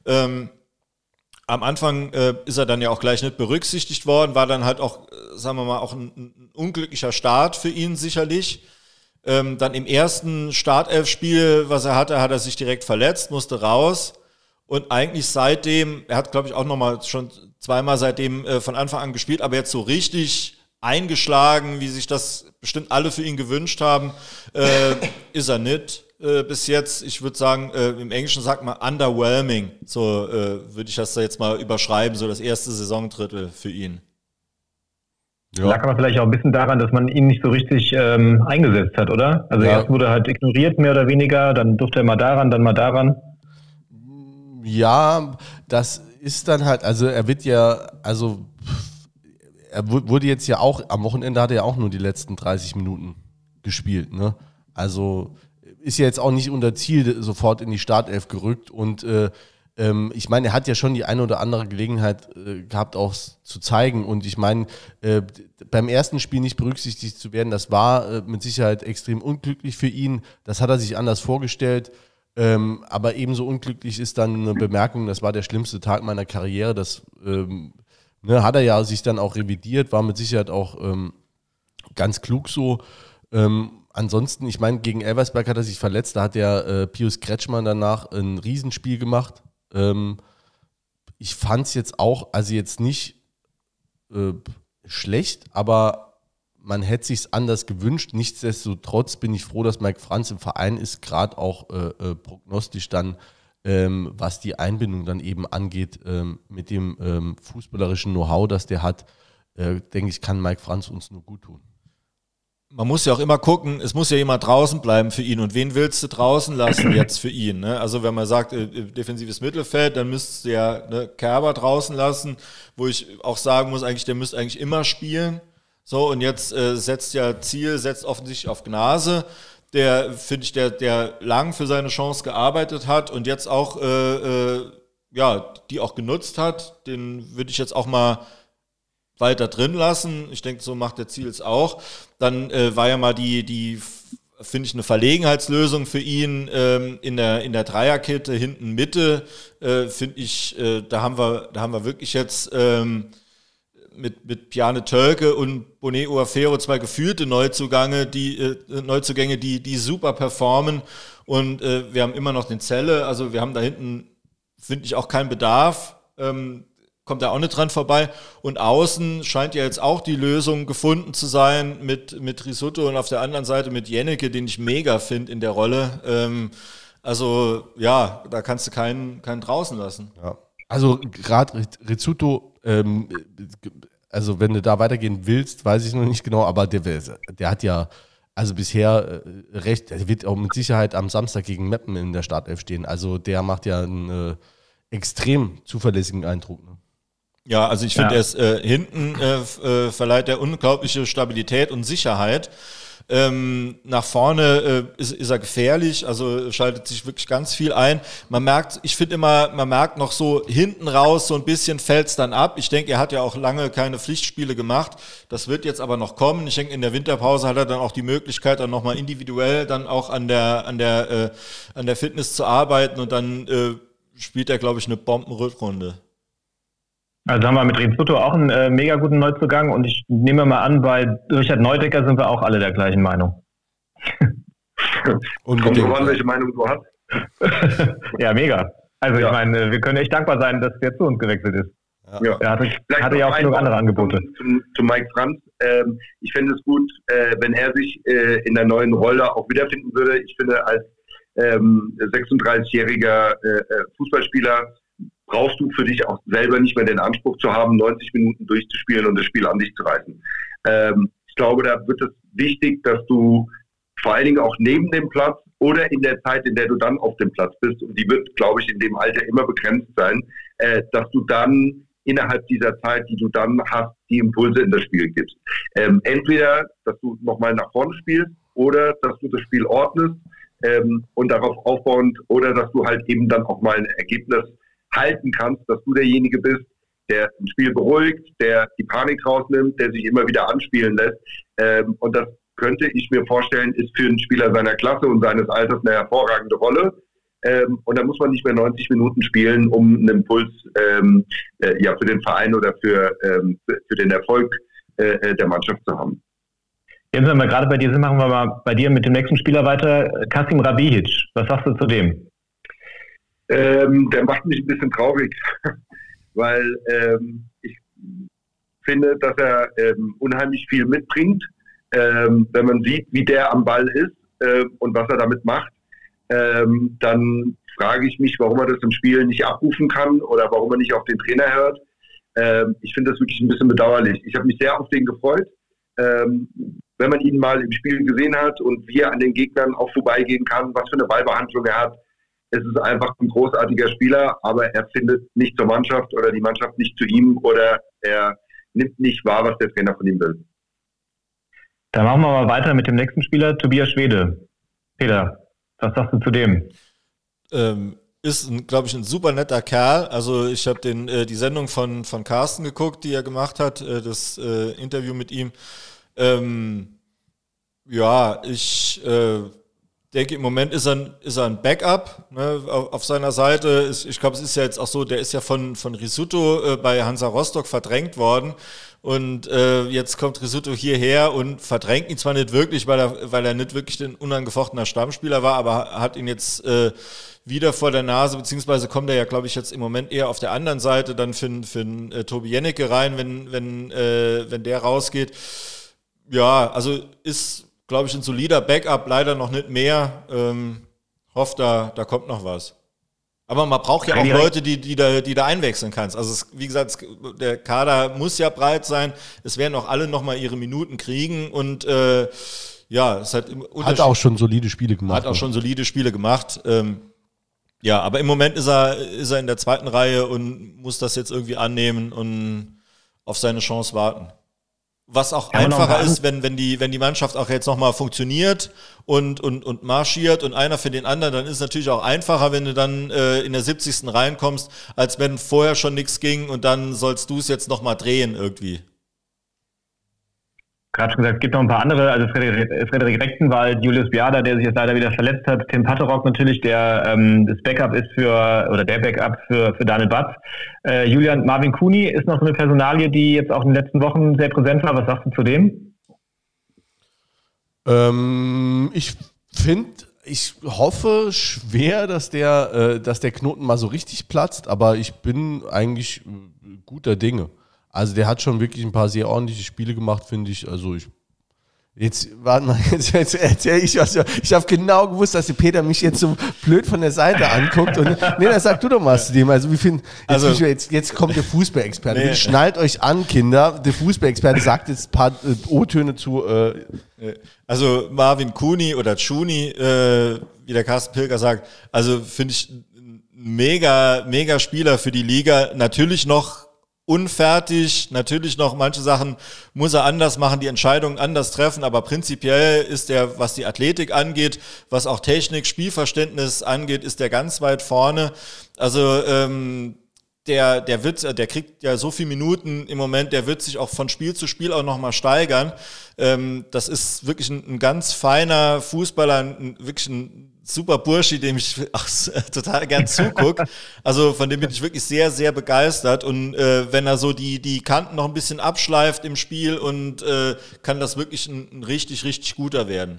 Ähm, am Anfang äh, ist er dann ja auch gleich nicht berücksichtigt worden, war dann halt auch, äh, sagen wir mal, auch ein, ein unglücklicher Start für ihn sicherlich. Ähm, dann im ersten Startelf-Spiel, was er hatte, hat er sich direkt verletzt, musste raus. Und eigentlich seitdem, er hat, glaube ich, auch nochmal schon zweimal seitdem äh, von Anfang an gespielt, aber jetzt so richtig eingeschlagen, wie sich das bestimmt alle für ihn gewünscht haben, äh, ist er nicht äh, bis jetzt. Ich würde sagen, äh, im Englischen sagt man underwhelming. So äh, würde ich das da jetzt mal überschreiben, so das erste Saisondrittel für ihn. Ja. Lag aber vielleicht auch ein bisschen daran, dass man ihn nicht so richtig ähm, eingesetzt hat, oder? Also ja. erst wurde er halt ignoriert, mehr oder weniger, dann durfte er mal daran, dann mal daran. Ja, das ist dann halt, also er wird ja, also er wurde jetzt ja auch, am Wochenende hat er ja auch nur die letzten 30 Minuten gespielt, ne? Also ist ja jetzt auch nicht unter Ziel sofort in die Startelf gerückt und äh, ähm, ich meine, er hat ja schon die eine oder andere Gelegenheit äh, gehabt, auch zu zeigen. Und ich meine, äh, beim ersten Spiel nicht berücksichtigt zu werden, das war äh, mit Sicherheit extrem unglücklich für ihn. Das hat er sich anders vorgestellt. Ähm, aber ebenso unglücklich ist dann eine Bemerkung, das war der schlimmste Tag meiner Karriere. Das ähm, ne, hat er ja sich dann auch revidiert, war mit Sicherheit auch ähm, ganz klug so. Ähm, ansonsten, ich meine, gegen Elversberg hat er sich verletzt, da hat der äh, Pius Kretschmann danach ein Riesenspiel gemacht. Ähm, ich fand es jetzt auch, also jetzt nicht äh, schlecht, aber man hätte sich anders gewünscht. Nichtsdestotrotz bin ich froh, dass Mike Franz im Verein ist, gerade auch äh, äh, prognostisch dann, ähm, was die Einbindung dann eben angeht, ähm, mit dem ähm, fußballerischen Know-how, das der hat, äh, denke ich, kann Mike Franz uns nur gut tun man muss ja auch immer gucken, es muss ja jemand draußen bleiben für ihn. Und wen willst du draußen lassen jetzt für ihn? Ne? Also wenn man sagt, äh, defensives Mittelfeld, dann müsstest du ja ne, Kerber draußen lassen, wo ich auch sagen muss, eigentlich, der müsste eigentlich immer spielen. So, und jetzt äh, setzt ja Ziel, setzt offensichtlich auf Gnase, der, finde ich, der, der lang für seine Chance gearbeitet hat und jetzt auch, äh, äh, ja, die auch genutzt hat. Den würde ich jetzt auch mal weiter drin lassen. Ich denke, so macht der Ziels auch. Dann äh, war ja mal die, die finde ich, eine Verlegenheitslösung für ihn ähm, in der, in der Dreierkette hinten Mitte, äh, finde ich, äh, da haben wir, da haben wir wirklich jetzt ähm, mit, mit Piane Tölke und Bonet Uafero zwei gefühlte Neuzugänge, die, äh, Neuzugänge, die, die super performen. Und äh, wir haben immer noch den Zelle, also wir haben da hinten, finde ich, auch keinen Bedarf. Ähm, kommt da auch nicht dran vorbei. Und außen scheint ja jetzt auch die Lösung gefunden zu sein mit, mit Risotto und auf der anderen Seite mit Jennecke, den ich mega finde in der Rolle. Ähm, also ja, da kannst du keinen, keinen draußen lassen. Ja. Also gerade Rizzuto, ähm, also wenn du da weitergehen willst, weiß ich noch nicht genau, aber der, der hat ja also bisher äh, recht, der wird auch mit Sicherheit am Samstag gegen Meppen in der Startelf stehen. Also der macht ja einen äh, extrem zuverlässigen Eindruck. Ne? Ja, also ich finde, ja. er ist äh, hinten äh, äh, verleiht er unglaubliche Stabilität und Sicherheit. Ähm, nach vorne äh, ist, ist, er gefährlich, also schaltet sich wirklich ganz viel ein. Man merkt, ich finde immer, man merkt noch so hinten raus, so ein bisschen fällt's dann ab. Ich denke, er hat ja auch lange keine Pflichtspiele gemacht. Das wird jetzt aber noch kommen. Ich denke, in der Winterpause hat er dann auch die Möglichkeit, dann nochmal individuell dann auch an der, an der, äh, an der Fitness zu arbeiten und dann äh, spielt er, glaube ich, eine Bombenrückrunde. Also haben wir mit Rizzuto auch einen äh, mega guten Neuzugang und ich nehme mal an, bei Richard Neudecker sind wir auch alle der gleichen Meinung. und Kommt drauf an, welche Meinung du hast. ja, mega. Also ja. ich meine, wir können echt dankbar sein, dass der zu uns gewechselt ist. Ja. Er hatte, hatte ja auch genug andere Angebote. Zu, zu Mike Franz. Ähm, ich fände es gut, äh, wenn er sich äh, in der neuen Rolle auch wiederfinden würde. Ich finde, als ähm, 36-jähriger äh, äh, Fußballspieler brauchst du für dich auch selber nicht mehr den Anspruch zu haben, 90 Minuten durchzuspielen und das Spiel an dich zu reißen. Ähm, ich glaube, da wird es wichtig, dass du vor allen Dingen auch neben dem Platz oder in der Zeit, in der du dann auf dem Platz bist, und die wird, glaube ich, in dem Alter immer begrenzt sein, äh, dass du dann innerhalb dieser Zeit, die du dann hast, die Impulse in das Spiel gibst. Ähm, entweder, dass du nochmal nach vorne spielst oder dass du das Spiel ordnest ähm, und darauf aufbauend oder dass du halt eben dann auch mal ein Ergebnis halten kannst, dass du derjenige bist, der ein Spiel beruhigt, der die Panik rausnimmt, der sich immer wieder anspielen lässt. Ähm, und das könnte ich mir vorstellen, ist für einen Spieler seiner Klasse und seines Alters eine hervorragende Rolle. Ähm, und da muss man nicht mehr 90 Minuten spielen, um einen Impuls ähm, äh, ja, für den Verein oder für, ähm, für den Erfolg äh, äh, der Mannschaft zu haben. Jetzt, wenn wir gerade bei dir sind, machen wir mal bei dir mit dem nächsten Spieler weiter. Kasim Rabihic, was sagst du zu dem? Ähm, der macht mich ein bisschen traurig, weil ähm, ich finde, dass er ähm, unheimlich viel mitbringt. Ähm, wenn man sieht, wie der am Ball ist äh, und was er damit macht, ähm, dann frage ich mich, warum er das im Spiel nicht abrufen kann oder warum er nicht auf den Trainer hört. Ähm, ich finde das wirklich ein bisschen bedauerlich. Ich habe mich sehr auf den gefreut. wenn man ihn mal im Spiel gesehen hat und wie er an den Gegnern auch vorbeigehen kann, was für eine Ballbehandlung er hat, es ist einfach ein großartiger Spieler, aber er findet nicht zur Mannschaft oder die Mannschaft nicht zu ihm oder er nimmt nicht wahr, was der Trainer von ihm will. Dann machen wir mal weiter mit dem nächsten Spieler, Tobias Schwede. Peter, was sagst du zu dem? Ähm, ist, glaube ich, ein super netter Kerl. Also ich habe den äh, die Sendung von, von Carsten geguckt, die er gemacht hat, äh, das äh, Interview mit ihm. Ähm, ja, ich äh, denke, im Moment ist er, ist er ein Backup ne, auf, seiner Seite. Ich glaube, es ist ja jetzt auch so, der ist ja von, von Risuto äh, bei Hansa Rostock verdrängt worden. Und äh, jetzt kommt Risuto hierher und verdrängt ihn zwar nicht wirklich, weil er, weil er nicht wirklich ein unangefochtener Stammspieler war, aber hat ihn jetzt äh, wieder vor der Nase, beziehungsweise kommt er ja, glaube ich, jetzt im Moment eher auf der anderen Seite dann für, für äh, Tobi Jennecke rein, wenn, wenn, äh, wenn der rausgeht. Ja, also ist, glaube ich, ein solider Backup, leider noch nicht mehr. Ähm, hofft, da, da kommt noch was. Aber man braucht ja auch Leute, die, die, da, die da einwechseln kannst. Also es, wie gesagt, der Kader muss ja breit sein. Es werden auch alle nochmal ihre Minuten kriegen und äh, ja, es hat, hat auch schon solide Spiele gemacht. Hat auch schon solide Spiele gemacht. Ähm, ja, aber im Moment ist er, ist er in der zweiten Reihe und muss das jetzt irgendwie annehmen und auf seine Chance warten. Was auch ja, einfacher ist, wenn, wenn, die, wenn die Mannschaft auch jetzt nochmal funktioniert und, und, und marschiert und einer für den anderen, dann ist es natürlich auch einfacher, wenn du dann äh, in der 70. reinkommst, als wenn vorher schon nichts ging und dann sollst du es jetzt nochmal drehen irgendwie gerade schon gesagt, es gibt noch ein paar andere, also Frederik, Frederik Rechtenwald, Julius Biada, der sich jetzt leider wieder verletzt hat, Tim Patterock natürlich, der ähm, das Backup ist für, oder der Backup für, für Daniel Batz. Äh, Julian Marvin Kuni ist noch so eine Personalie, die jetzt auch in den letzten Wochen sehr präsent war. Was sagst du zu dem? Ähm, ich finde, ich hoffe schwer, dass der, äh, dass der Knoten mal so richtig platzt, aber ich bin eigentlich guter Dinge. Also der hat schon wirklich ein paar sehr ordentliche Spiele gemacht, finde ich. Also ich Jetzt, warte mal, jetzt, jetzt erzähl ich was. Ich habe genau gewusst, dass der Peter mich jetzt so blöd von der Seite anguckt. Und, nee, dann sag du doch mal zu dem. Also, wie find, jetzt, also, jetzt, jetzt kommt der Fußballexperte. Nee. Schnallt euch an, Kinder. Der Fußballexperte sagt jetzt ein paar äh, O-Töne zu. Äh, also, Marvin Kuni oder Chuni, äh, wie der Carsten Pilger sagt, also finde ich mega, mega Spieler für die Liga. Natürlich noch unfertig. Natürlich noch manche Sachen muss er anders machen, die Entscheidungen anders treffen, aber prinzipiell ist er, was die Athletik angeht, was auch Technik, Spielverständnis angeht, ist er ganz weit vorne. Also ähm, der, der wird, der kriegt ja so viele Minuten im Moment, der wird sich auch von Spiel zu Spiel auch nochmal steigern. Ähm, das ist wirklich ein, ein ganz feiner Fußballer, ein, wirklich ein super Burschi, dem ich auch total gern zugucke. Also von dem bin ich wirklich sehr, sehr begeistert. Und äh, wenn er so die, die Kanten noch ein bisschen abschleift im Spiel und äh, kann das wirklich ein, ein richtig, richtig guter werden.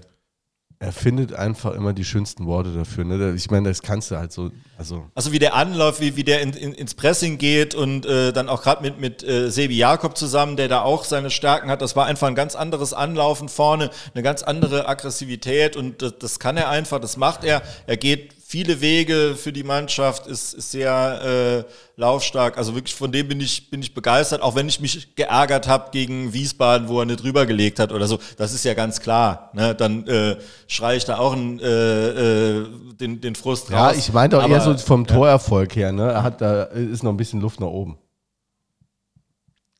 Er findet einfach immer die schönsten Worte dafür. Ne? Ich meine, das kannst du halt so. Also, also wie der anläuft, wie, wie der in, in, ins Pressing geht und äh, dann auch gerade mit, mit äh, Sebi Jakob zusammen, der da auch seine Stärken hat. Das war einfach ein ganz anderes Anlaufen vorne, eine ganz andere Aggressivität und das, das kann er einfach, das macht er. Er geht viele Wege für die Mannschaft, ist, ist sehr äh, laufstark. Also wirklich von dem bin ich, bin ich begeistert, auch wenn ich mich geärgert habe gegen Wiesbaden, wo er nicht rübergelegt hat oder so. Das ist ja ganz klar. Ne? Dann äh, schreie ich da auch einen, äh, äh, den, den Frust ja, raus. Ja, ich meinte auch Aber, eher so vom Torerfolg her. Ne? Er hat, da ist noch ein bisschen Luft nach oben.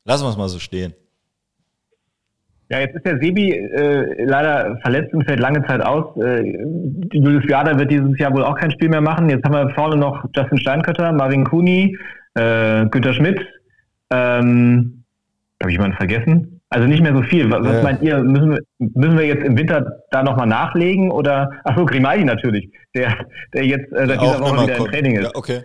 Lassen wir es mal so stehen. Ja, jetzt ist der Sebi äh, leider verletzt und fällt lange Zeit aus. Äh, Julius Biada wird dieses Jahr wohl auch kein Spiel mehr machen. Jetzt haben wir vorne noch Justin Steinkötter, Marvin Kuni, äh, Günter Schmidt. Ähm, Habe ich jemanden vergessen? Also nicht mehr so viel. Was, was meint ihr? Müssen wir, müssen wir jetzt im Winter da nochmal nachlegen? Oder ach so, Grimaldi natürlich, der, der jetzt äh, seit dieser Woche wieder im Training ist. Ja, okay.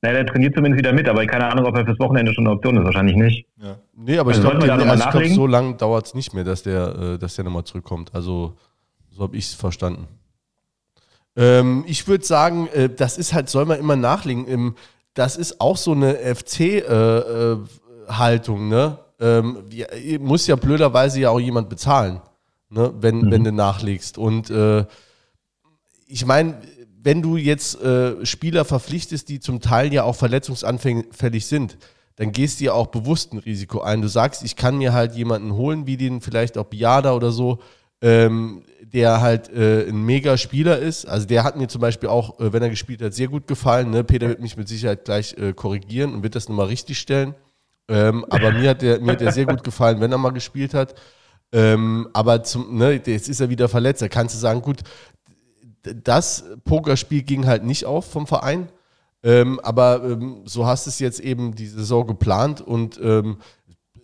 Na, der trainiert zumindest wieder mit, aber keine Ahnung, ob er fürs Wochenende schon eine Option ist. Wahrscheinlich nicht. Ja. Nee, aber also ich glaube, glaub, so lange dauert es nicht mehr, dass der, äh, dass der nochmal zurückkommt. Also, so habe ich es verstanden. Ähm, ich würde sagen, äh, das ist halt, soll man immer nachlegen. Ähm, das ist auch so eine FC-Haltung, äh, ne? Ähm, muss ja blöderweise ja auch jemand bezahlen, ne? wenn, mhm. wenn du nachlegst. Und äh, ich meine, wenn du jetzt äh, Spieler verpflichtest, die zum Teil ja auch verletzungsanfällig sind, dann gehst du ja auch bewusst ein Risiko ein. Du sagst, ich kann mir halt jemanden holen, wie den vielleicht auch Biada oder so, ähm, der halt äh, ein mega Spieler ist. Also der hat mir zum Beispiel auch, äh, wenn er gespielt hat, sehr gut gefallen. Ne? Peter wird mich mit Sicherheit gleich äh, korrigieren und wird das nochmal richtig stellen. Ähm, aber mir hat, der, mir hat der sehr gut gefallen, wenn er mal gespielt hat. Ähm, aber zum, ne, jetzt ist er wieder verletzt. Da kannst du sagen, gut, das Pokerspiel ging halt nicht auf vom Verein. Ähm, aber ähm, so hast es jetzt eben die Saison geplant und ähm,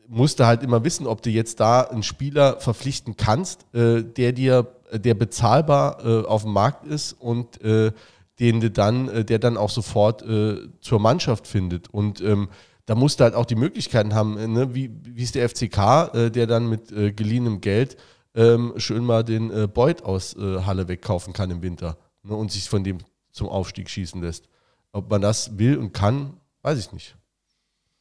musste halt immer wissen, ob du jetzt da einen Spieler verpflichten kannst, äh, der dir, der bezahlbar äh, auf dem Markt ist und äh, den du dann, äh, der dann auch sofort äh, zur Mannschaft findet. Und ähm, da musst du halt auch die Möglichkeiten haben, äh, ne? wie, wie ist der FCK, der dann mit geliehenem Geld ähm, schön mal den äh, Beut aus äh, Halle wegkaufen kann im Winter ne, und sich von dem zum Aufstieg schießen lässt. Ob man das will und kann, weiß ich nicht.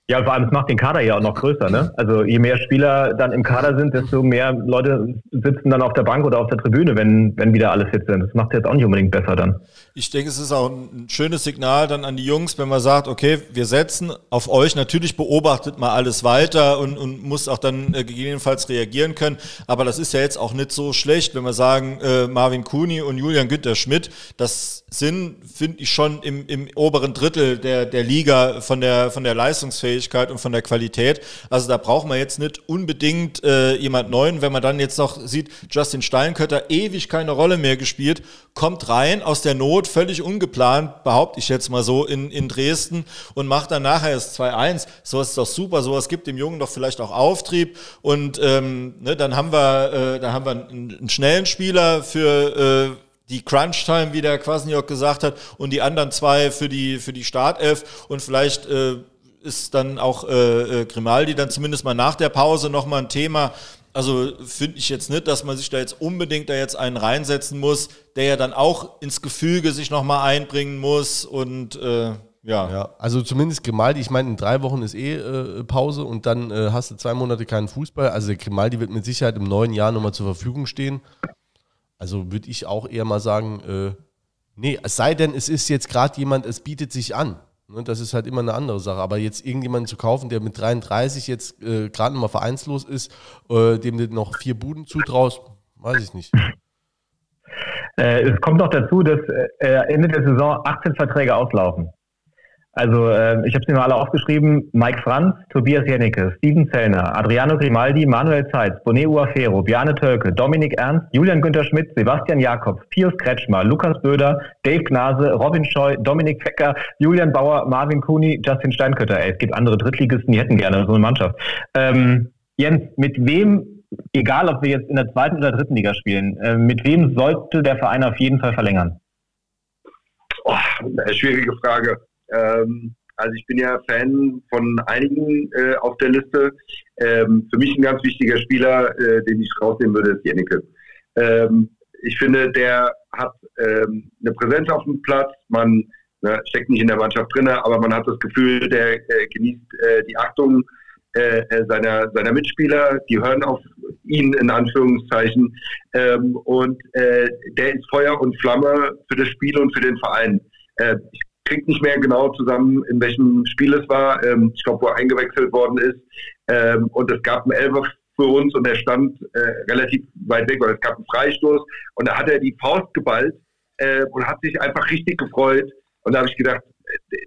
Ja, vor allem, es macht den Kader ja auch noch größer. Ne? Also je mehr Spieler dann im Kader sind, desto mehr Leute sitzen dann auf der Bank oder auf der Tribüne, wenn, wenn wieder alle fit sind. Das macht jetzt auch nicht unbedingt besser dann. Ich denke, es ist auch ein schönes Signal dann an die Jungs, wenn man sagt, okay, wir setzen auf euch. Natürlich beobachtet mal alles weiter und, und muss auch dann äh, gegebenenfalls reagieren können. Aber das ist ja jetzt auch nicht so schlecht, wenn wir sagen, äh, Marvin Kuni und Julian Günther Schmidt, das sind, finde ich, schon im, im oberen Drittel der, der Liga von der, von der Leistungsfähigkeit Leistungsfähigkeit und von der Qualität. Also da braucht man jetzt nicht unbedingt äh, jemand Neuen. Wenn man dann jetzt noch sieht, Justin Steinkötter ewig keine Rolle mehr gespielt, kommt rein aus der Not, völlig ungeplant, behaupte ich jetzt mal so, in, in Dresden und macht dann nachher das 2-1. So ist doch super, sowas gibt dem Jungen doch vielleicht auch Auftrieb und ähm, ne, dann haben wir, äh, dann haben wir einen, einen schnellen Spieler für äh, die Crunch-Time, wie der Kwasniok gesagt hat, und die anderen zwei für die, für die Startelf und vielleicht äh, ist dann auch äh, äh, Grimaldi dann zumindest mal nach der Pause nochmal ein Thema. Also finde ich jetzt nicht, dass man sich da jetzt unbedingt da jetzt einen reinsetzen muss, der ja dann auch ins Gefüge sich nochmal einbringen muss und äh, ja. ja. Also zumindest Grimaldi, ich meine, in drei Wochen ist eh äh, Pause und dann äh, hast du zwei Monate keinen Fußball. Also Grimaldi wird mit Sicherheit im neuen Jahr nochmal zur Verfügung stehen. Also würde ich auch eher mal sagen, äh, nee, es sei denn, es ist jetzt gerade jemand, es bietet sich an. Ne, das ist halt immer eine andere Sache. Aber jetzt irgendjemanden zu kaufen, der mit 33 jetzt äh, gerade mal vereinslos ist, äh, dem du noch vier Buden zutraust, weiß ich nicht. Äh, es kommt noch dazu, dass äh, Ende der Saison 18 Verträge auslaufen. Also äh, ich habe sie mir alle aufgeschrieben. Mike Franz, Tobias Jennecke, Steven Zellner, Adriano Grimaldi, Manuel Zeitz, Bonet Uafero, Bjarne Tölke, Dominik Ernst, Julian Günther Schmidt, Sebastian Jakobs, Pius Kretschmer, Lukas Böder, Dave Gnase, Robin Scheu, Dominik Fecker, Julian Bauer, Marvin Kuni, Justin Steinkötter. Ey, es gibt andere Drittligisten, die hätten gerne so eine Mannschaft. Ähm, Jens, mit wem egal ob wir jetzt in der zweiten oder dritten Liga spielen, äh, mit wem sollte der Verein auf jeden Fall verlängern? Oh, eine schwierige Frage. Ähm, also ich bin ja Fan von einigen äh, auf der Liste. Ähm, für mich ein ganz wichtiger Spieler, äh, den ich rausnehmen würde, ist Jennecke. Ähm, ich finde, der hat ähm, eine Präsenz auf dem Platz. Man ne, steckt nicht in der Mannschaft drin, aber man hat das Gefühl, der äh, genießt äh, die Achtung äh, äh, seiner, seiner Mitspieler. Die hören auf ihn in Anführungszeichen. Ähm, und der ist Feuer und Flamme für das Spiel und für den Verein. ich kriege nicht mehr genau zusammen, in welchem Spiel es war. Ähm, ich glaube, wo er eingewechselt worden ist. Ähm, und es gab einen Elfer für uns und er stand äh, relativ weit weg, weil es gab einen Freistoß. Und da hat er die Faust geballt äh, und hat sich einfach richtig gefreut. Und da habe ich gedacht,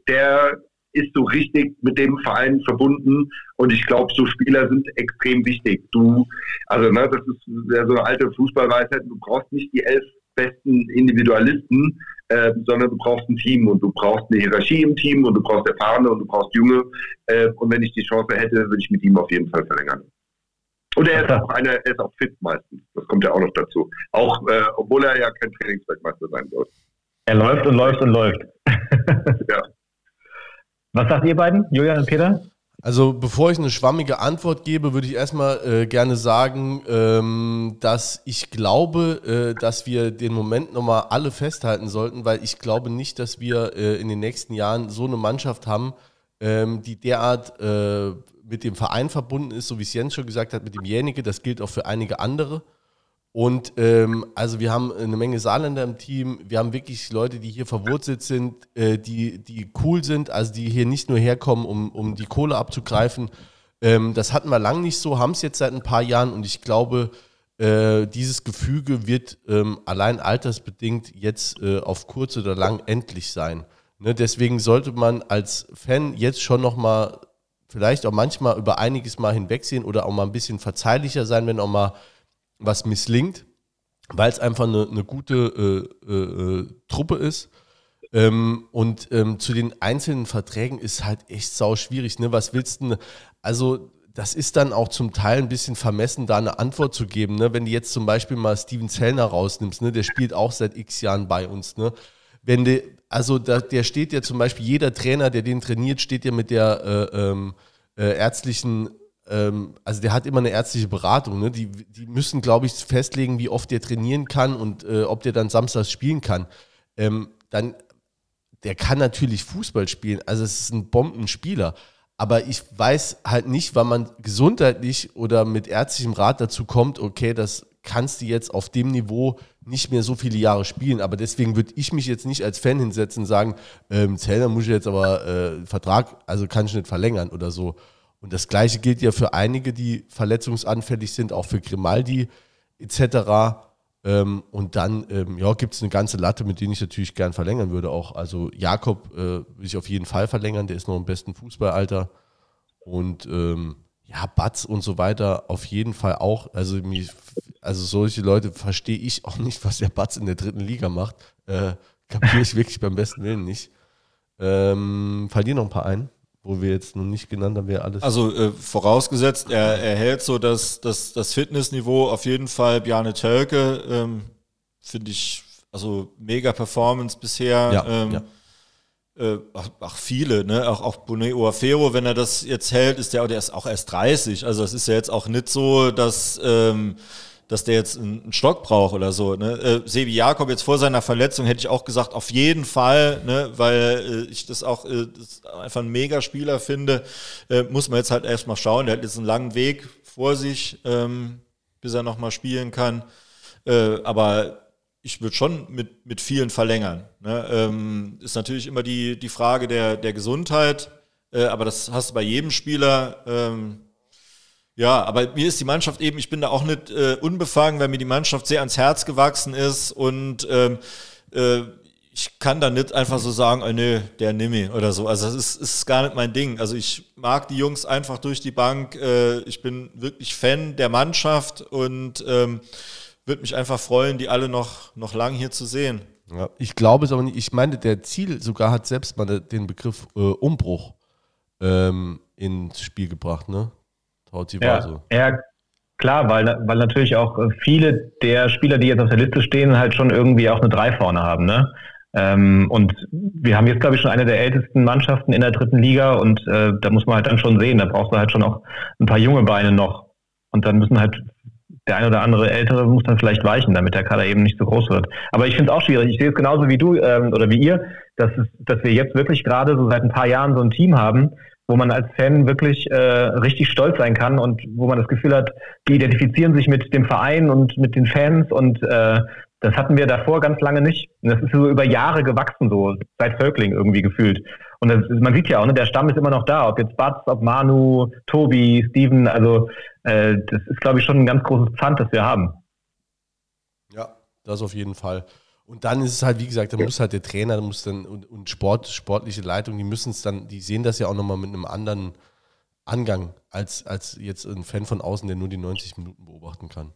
der ist so richtig mit dem Verein verbunden und ich glaube, so Spieler sind extrem wichtig. Du, also ne, das ist ja so eine alte Fußballweisheit, du brauchst nicht die elf besten Individualisten, äh, sondern du brauchst ein Team und du brauchst eine Hierarchie im Team und du brauchst Erfahrene und du brauchst Junge. Äh, und wenn ich die Chance hätte, würde ich mit ihm auf jeden Fall verlängern. Und er ist auch einer, er ist auch fit meistens. Das kommt ja auch noch dazu. Auch äh, obwohl er ja kein Trainingsweltmeister sein soll. Er läuft und läuft und läuft. ja. Was sagt ihr beiden, Julian und Peter? Also bevor ich eine schwammige Antwort gebe, würde ich erstmal äh, gerne sagen, ähm, dass ich glaube, äh, dass wir den Moment nochmal alle festhalten sollten, weil ich glaube nicht, dass wir äh, in den nächsten Jahren so eine Mannschaft haben, ähm, die derart äh, mit dem Verein verbunden ist, so wie es Jens schon gesagt hat, mit dem Jänicke. Das gilt auch für einige andere. Und ähm, also wir haben eine Menge Saarländer im Team. Wir haben wirklich Leute, die hier verwurzelt sind, äh, die, die cool sind, also die hier nicht nur herkommen, um, um die Kohle abzugreifen. Ähm, das hatten wir lang nicht so, haben es jetzt seit ein paar Jahren und ich glaube, äh, dieses Gefüge wird ähm, allein altersbedingt jetzt äh, auf kurz oder lang endlich sein. Ne? Deswegen sollte man als Fan jetzt schon nochmal vielleicht auch manchmal über einiges mal hinwegsehen oder auch mal ein bisschen verzeihlicher sein, wenn auch mal was misslingt. weil es einfach eine, eine gute äh, äh, Truppe ist. Ähm, und ähm, zu den einzelnen Verträgen ist halt echt sau schwierig. Ne? Was willst du? Also das ist dann auch zum Teil ein bisschen vermessen, da eine Antwort zu geben. Ne? Wenn du jetzt zum Beispiel mal Steven Zellner rausnimmst, ne? der spielt auch seit x Jahren bei uns. Ne? Wenn de, also da, der steht ja zum Beispiel, jeder Trainer, der den trainiert, steht ja mit der äh, ähm, äh, ärztlichen, also der hat immer eine ärztliche Beratung. Ne? Die, die müssen, glaube ich, festlegen, wie oft der trainieren kann und äh, ob der dann samstags spielen kann. Ähm, dann, der kann natürlich Fußball spielen, also es ist ein Bombenspieler. Aber ich weiß halt nicht, wann man gesundheitlich oder mit ärztlichem Rat dazu kommt, okay, das kannst du jetzt auf dem Niveau nicht mehr so viele Jahre spielen. Aber deswegen würde ich mich jetzt nicht als Fan hinsetzen und sagen, ähm, Zellner muss ich jetzt aber äh, Vertrag, also kann ich nicht verlängern oder so. Und das Gleiche gilt ja für einige, die verletzungsanfällig sind, auch für Grimaldi etc. Ähm, und dann ähm, ja, gibt es eine ganze Latte, mit denen ich natürlich gern verlängern würde. Auch also Jakob äh, will ich auf jeden Fall verlängern, der ist noch im besten Fußballalter. Und ähm, ja, Batz und so weiter auf jeden Fall auch. Also, mich, also solche Leute verstehe ich auch nicht, was der Batz in der dritten Liga macht. Äh, Kapiere ich wirklich beim besten Willen nicht. Ähm, dir noch ein paar ein, wo wir jetzt noch nicht genannt haben, wer alles. Also äh, vorausgesetzt, er, er hält so das, das, das Fitnessniveau auf jeden Fall. Bjarne Tölke, ähm, finde ich, also mega Performance bisher. Ja, ähm, ja äh, ach, ach, viele, ne? Auch, auch Bone Oafero, wenn er das jetzt hält, ist der, der ist auch erst 30. Also es ist ja jetzt auch nicht so, dass, ähm, dass der jetzt einen Stock braucht oder so. Ne? Äh, Sebi Jakob jetzt vor seiner Verletzung hätte ich auch gesagt, auf jeden Fall, ne? weil äh, ich das auch äh, das einfach ein Megaspieler finde. Äh, muss man jetzt halt erstmal schauen. Der hat jetzt einen langen Weg vor sich, ähm, bis er nochmal spielen kann. Äh, aber ich würde schon mit, mit vielen verlängern. Ne? Ähm, ist natürlich immer die, die Frage der, der Gesundheit, äh, aber das hast du bei jedem Spieler. Ähm, ja, aber mir ist die Mannschaft eben, ich bin da auch nicht äh, unbefangen, weil mir die Mannschaft sehr ans Herz gewachsen ist und ähm, äh, ich kann da nicht einfach so sagen, oh, nö, der Nimmi oder so. Also das ist, ist gar nicht mein Ding. Also ich mag die Jungs einfach durch die Bank. Äh, ich bin wirklich Fan der Mannschaft und ähm, würde mich einfach freuen, die alle noch, noch lang hier zu sehen. Ja, ich glaube es aber nicht. Ich meine, der Ziel sogar hat selbst mal den Begriff äh, Umbruch ähm, ins Spiel gebracht, ne? Tauzi ja, so. ja, klar, weil, weil natürlich auch viele der Spieler, die jetzt auf der Liste stehen, halt schon irgendwie auch eine Drei vorne haben, ne? Ähm, und wir haben jetzt, glaube ich, schon eine der ältesten Mannschaften in der dritten Liga und äh, da muss man halt dann schon sehen, da brauchst du halt schon auch ein paar junge Beine noch. Und dann müssen halt der ein oder andere Ältere muss dann vielleicht weichen, damit der Kader eben nicht so groß wird. Aber ich finde es auch schwierig. Ich sehe es genauso wie du ähm, oder wie ihr, dass, es, dass wir jetzt wirklich gerade so seit ein paar Jahren so ein Team haben, wo man als Fan wirklich äh, richtig stolz sein kann und wo man das Gefühl hat, die identifizieren sich mit dem Verein und mit den Fans und äh, das hatten wir davor ganz lange nicht. Und das ist so über Jahre gewachsen, so seit Völkling irgendwie gefühlt. Und das, man sieht ja auch, ne, der Stamm ist immer noch da, ob jetzt Batz, ob Manu, Tobi, Steven, also äh, das ist, glaube ich, schon ein ganz großes Pfand, das wir haben. Ja, das auf jeden Fall. Und dann ist es halt, wie gesagt, da muss halt der Trainer, da muss dann und, und Sport, sportliche Leitung, die müssen es dann, die sehen das ja auch nochmal mit einem anderen Angang als, als jetzt ein Fan von außen, der nur die 90 Minuten beobachten kann.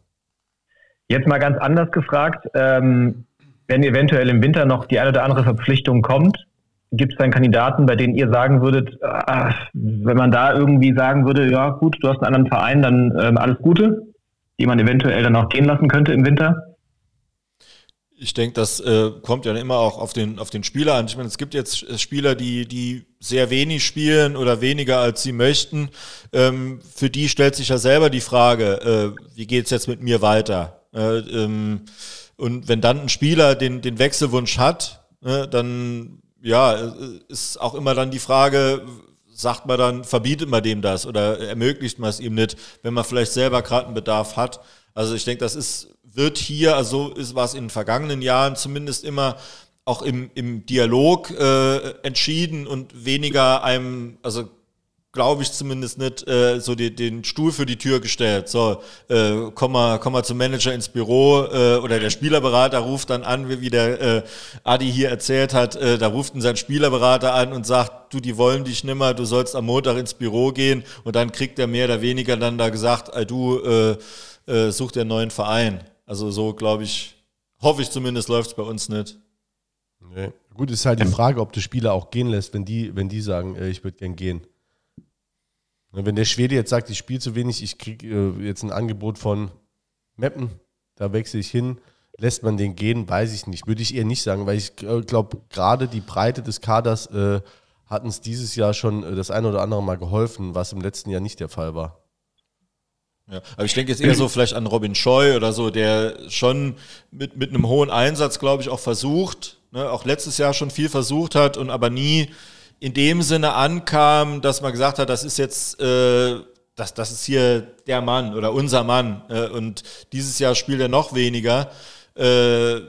Jetzt mal ganz anders gefragt, ähm, wenn eventuell im Winter noch die eine oder andere Verpflichtung kommt, gibt es dann Kandidaten, bei denen ihr sagen würdet, äh, wenn man da irgendwie sagen würde, ja gut, du hast einen anderen Verein, dann ähm, alles Gute, die man eventuell dann auch gehen lassen könnte im Winter? Ich denke, das äh, kommt ja immer auch auf den, auf den Spieler an. Ich meine, es gibt jetzt äh, Spieler, die, die sehr wenig spielen oder weniger als sie möchten. Ähm, für die stellt sich ja selber die Frage, äh, wie geht's jetzt mit mir weiter? Äh, ähm, und wenn dann ein Spieler den, den Wechselwunsch hat, äh, dann ja, äh, ist auch immer dann die Frage, sagt man dann, verbietet man dem das oder ermöglicht man es ihm nicht, wenn man vielleicht selber gerade einen Bedarf hat. Also ich denke, das ist, wird hier, also ist was in den vergangenen Jahren zumindest immer auch im, im Dialog äh, entschieden und weniger einem, also glaube ich zumindest nicht, äh, so die, den Stuhl für die Tür gestellt. So, äh, komm, mal, komm mal zum Manager ins Büro äh, oder der Spielerberater ruft dann an, wie, wie der äh, Adi hier erzählt hat, äh, da ruft ihn sein Spielerberater an und sagt, du, die wollen dich nimmer, du sollst am Montag ins Büro gehen und dann kriegt er mehr oder weniger dann da gesagt, äh, du, äh, äh, such dir einen neuen Verein. Also so, glaube ich, hoffe ich zumindest, läuft es bei uns nicht. Nee. Gut, ist halt die Frage, ob du Spieler auch gehen lässt, wenn die, wenn die sagen, äh, ich würde gern gehen. Wenn der Schwede jetzt sagt, ich spiele zu wenig, ich kriege äh, jetzt ein Angebot von Meppen, da wechsle ich hin, lässt man den gehen, weiß ich nicht. Würde ich eher nicht sagen, weil ich glaube, gerade die Breite des Kaders äh, hat uns dieses Jahr schon äh, das eine oder andere Mal geholfen, was im letzten Jahr nicht der Fall war. Ja, aber ich denke jetzt eher so vielleicht an Robin Scheu oder so, der schon mit, mit einem hohen Einsatz, glaube ich, auch versucht, ne, auch letztes Jahr schon viel versucht hat und aber nie in dem Sinne ankam, dass man gesagt hat, das ist jetzt, äh, das, das ist hier der Mann oder unser Mann. Äh, und dieses Jahr spielt er noch weniger. Äh,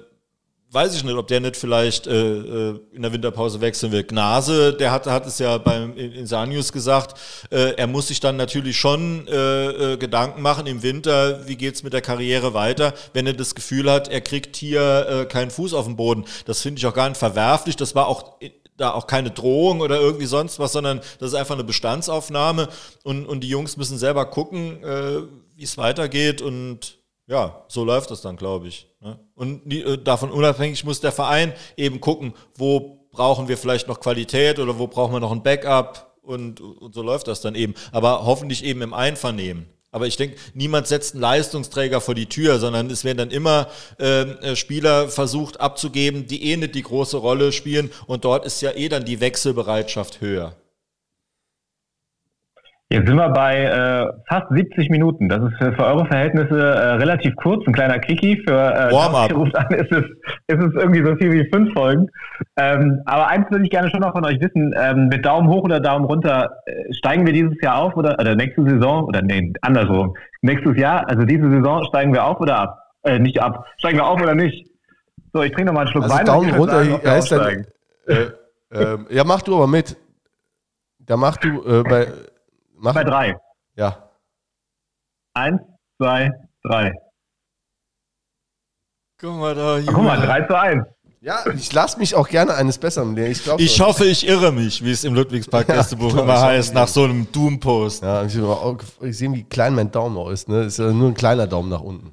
weiß ich nicht, ob der nicht vielleicht äh, äh, in der Winterpause wechseln will. Gnase, der hat, hat es ja beim Insanius gesagt, äh, er muss sich dann natürlich schon äh, äh, Gedanken machen im Winter, wie geht's mit der Karriere weiter, wenn er das Gefühl hat, er kriegt hier äh, keinen Fuß auf den Boden. Das finde ich auch gar nicht verwerflich. Das war auch da auch keine Drohung oder irgendwie sonst was, sondern das ist einfach eine Bestandsaufnahme und, und die Jungs müssen selber gucken, äh, wie es weitergeht und ja, so läuft das dann, glaube ich. Ne? Und äh, davon unabhängig muss der Verein eben gucken, wo brauchen wir vielleicht noch Qualität oder wo brauchen wir noch ein Backup und, und so läuft das dann eben. Aber hoffentlich eben im Einvernehmen. Aber ich denke, niemand setzt einen Leistungsträger vor die Tür, sondern es werden dann immer ähm, äh, Spieler versucht abzugeben, die eh nicht die große Rolle spielen. Und dort ist ja eh dann die Wechselbereitschaft höher. Jetzt sind wir bei äh, fast 70 Minuten. Das ist für, für eure Verhältnisse äh, relativ kurz, ein kleiner Quickie. Für äh, Warm-up. ruft an, ist es, ist es irgendwie so viel wie fünf Folgen. Ähm, aber eins würde ich gerne schon noch von euch wissen: ähm, Mit Daumen hoch oder Daumen runter, äh, steigen wir dieses Jahr auf oder, oder nächste Saison? Oder nee, andersrum. Nächstes Jahr, also diese Saison, steigen wir auf oder ab? Äh, nicht ab. Steigen wir auf oder nicht? So, ich trinke nochmal einen Schluck Also Wein. Daumen runter sagen, heißt dann, äh, ähm, ja, mach du aber mit. Da mach du äh, bei, mach, Bei drei. ja. Eins, zwei, drei. Guck mal da, Guck mal, drei zu eins. Ja, ich lasse mich auch gerne eines Besseren lehren. Ich, glaub Ich schon. hoffe, ich irre mich, wie es im Ludwigspark Gästebuch glaub, immer heißt, nach so einem Doom-Post. Ja, ich habe auch gesehen, wie klein mein Daumen noch ist. Ne? Ist ja nur ein kleiner Daumen nach unten.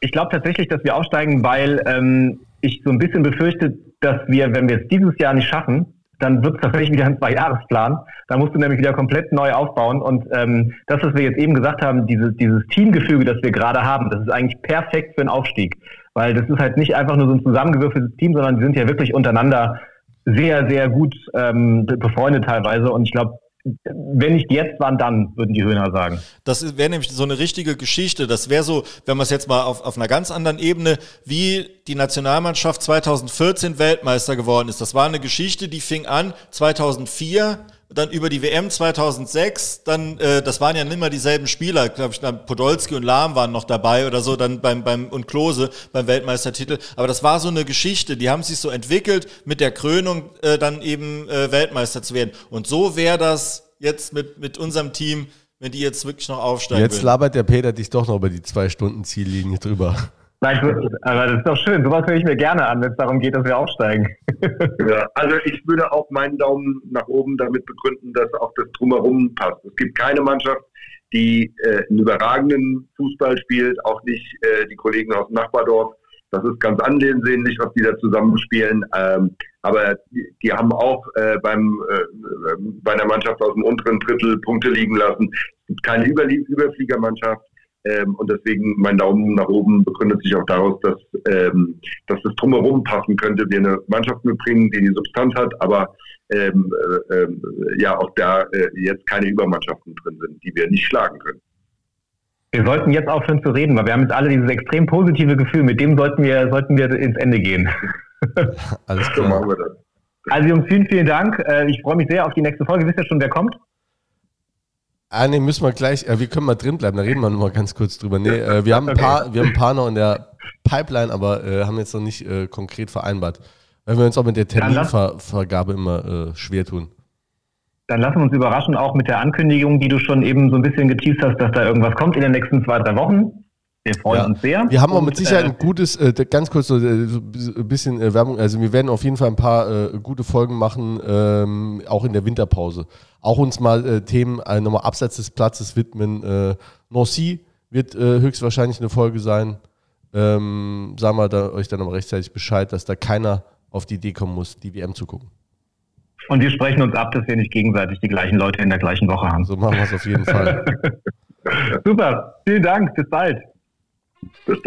Ich glaube tatsächlich, dass wir aufsteigen, weil ähm, ich so ein bisschen befürchte, dass wir, wenn wir es dieses Jahr nicht schaffen, dann wird es tatsächlich wieder ein Zwei-Jahres-Plan. Da musst du nämlich wieder komplett neu aufbauen. Und ähm, das, was wir jetzt eben gesagt haben, dieses, dieses Teamgefüge, das wir gerade haben, das ist eigentlich perfekt für einen Aufstieg. Weil das ist halt nicht einfach nur so ein zusammengewürfeltes Team, sondern die sind ja wirklich untereinander sehr, sehr gut ähm, be- befreundet teilweise. Und ich glaube, wenn nicht jetzt, wann dann, würden die Höhner sagen. Das wäre nämlich so eine richtige Geschichte. Das wäre so, wenn man es jetzt mal auf, auf einer ganz anderen Ebene, wie die Nationalmannschaft 2014 Weltmeister geworden ist. Das war eine Geschichte, die fing an 2004, dann über die WM 2006, dann, äh, das waren ja nicht mehr dieselben Spieler, glaube ich, dann Podolski und Lahm waren noch dabei oder so, dann beim, beim, und Klose beim Weltmeistertitel. Aber das war so eine Geschichte, die haben sich so entwickelt, mit der Krönung äh, dann eben äh, Weltmeister zu werden. Und so wäre das jetzt mit, mit unserem Team, wenn die jetzt wirklich noch aufsteigen Jetzt würden. labert der Peter dich doch noch über die zwei Stunden Ziellinie drüber. Nein, aber das ist doch schön. Sowas höre ich mir gerne an, wenn es darum geht, dass wir aufsteigen. Ja, also ich würde auch meinen Daumen nach oben damit begründen, dass auch das Drumherum passt. Es gibt keine Mannschaft, die äh, einen überragenden Fußball spielt, auch nicht äh, die Kollegen aus dem Nachbardorf. Das ist ganz ansehnlich, was die da zusammen spielen. Ähm, aber die, die haben auch äh, beim, äh, äh, bei einer Mannschaft aus dem unteren Drittel Punkte liegen lassen. Es gibt keine Überlie Überfliegermannschaft. Ähm, und deswegen mein Daumen nach oben begründet sich auch daraus, dass, ähm, dass das drumherum passen könnte. Wir eine Mannschaft mitbringen, die die Substanz hat, aber ähm, äh, ähm, ja auch da äh, jetzt keine Übermannschaften drin sind, die wir nicht schlagen können. Wir sollten jetzt aufhören zu reden, weil wir haben jetzt alle dieses extrem positive Gefühl. Mit dem sollten wir, sollten wir ins Ende gehen. Alles So klar. machen wir das. Also Jungs, vielen, vielen Dank. Äh, Ich freue mich sehr auf die nächste Folge. Wisst ihr schon, wer kommt? Ah, nee, müssen wir gleich, äh, wir können mal drin bleiben, da reden wir noch mal ganz kurz drüber. Nee, äh, wir, haben ein paar, wir haben ein paar noch in der Pipeline, aber äh, haben jetzt noch nicht äh, konkret vereinbart. Weil wir uns auch mit der Terminvergabe immer äh, schwer tun. Dann lassen wir uns überraschen, auch mit der Ankündigung, die du schon eben so ein bisschen geteased hast, dass da irgendwas kommt in den nächsten zwei, drei Wochen. Wir freuen Ja. uns sehr. Wir haben auch mit Sicherheit äh, ein gutes, äh, ganz kurz so, äh, so ein bisschen äh, Werbung, also wir werden auf jeden Fall ein paar äh, gute Folgen machen, ähm, auch in der Winterpause. Auch uns mal äh, Themen nochmal abseits des Platzes widmen. Äh, Nancy wird höchstwahrscheinlich eine Folge sein. ähm, sagen wir da, euch dann aber rechtzeitig Bescheid, dass da keiner auf die Idee kommen muss, die WM zu gucken. Und wir sprechen uns ab, dass wir nicht gegenseitig die gleichen Leute in der gleichen Woche haben. So machen wir es auf jeden Fall. Super, vielen Dank, bis bald. Bis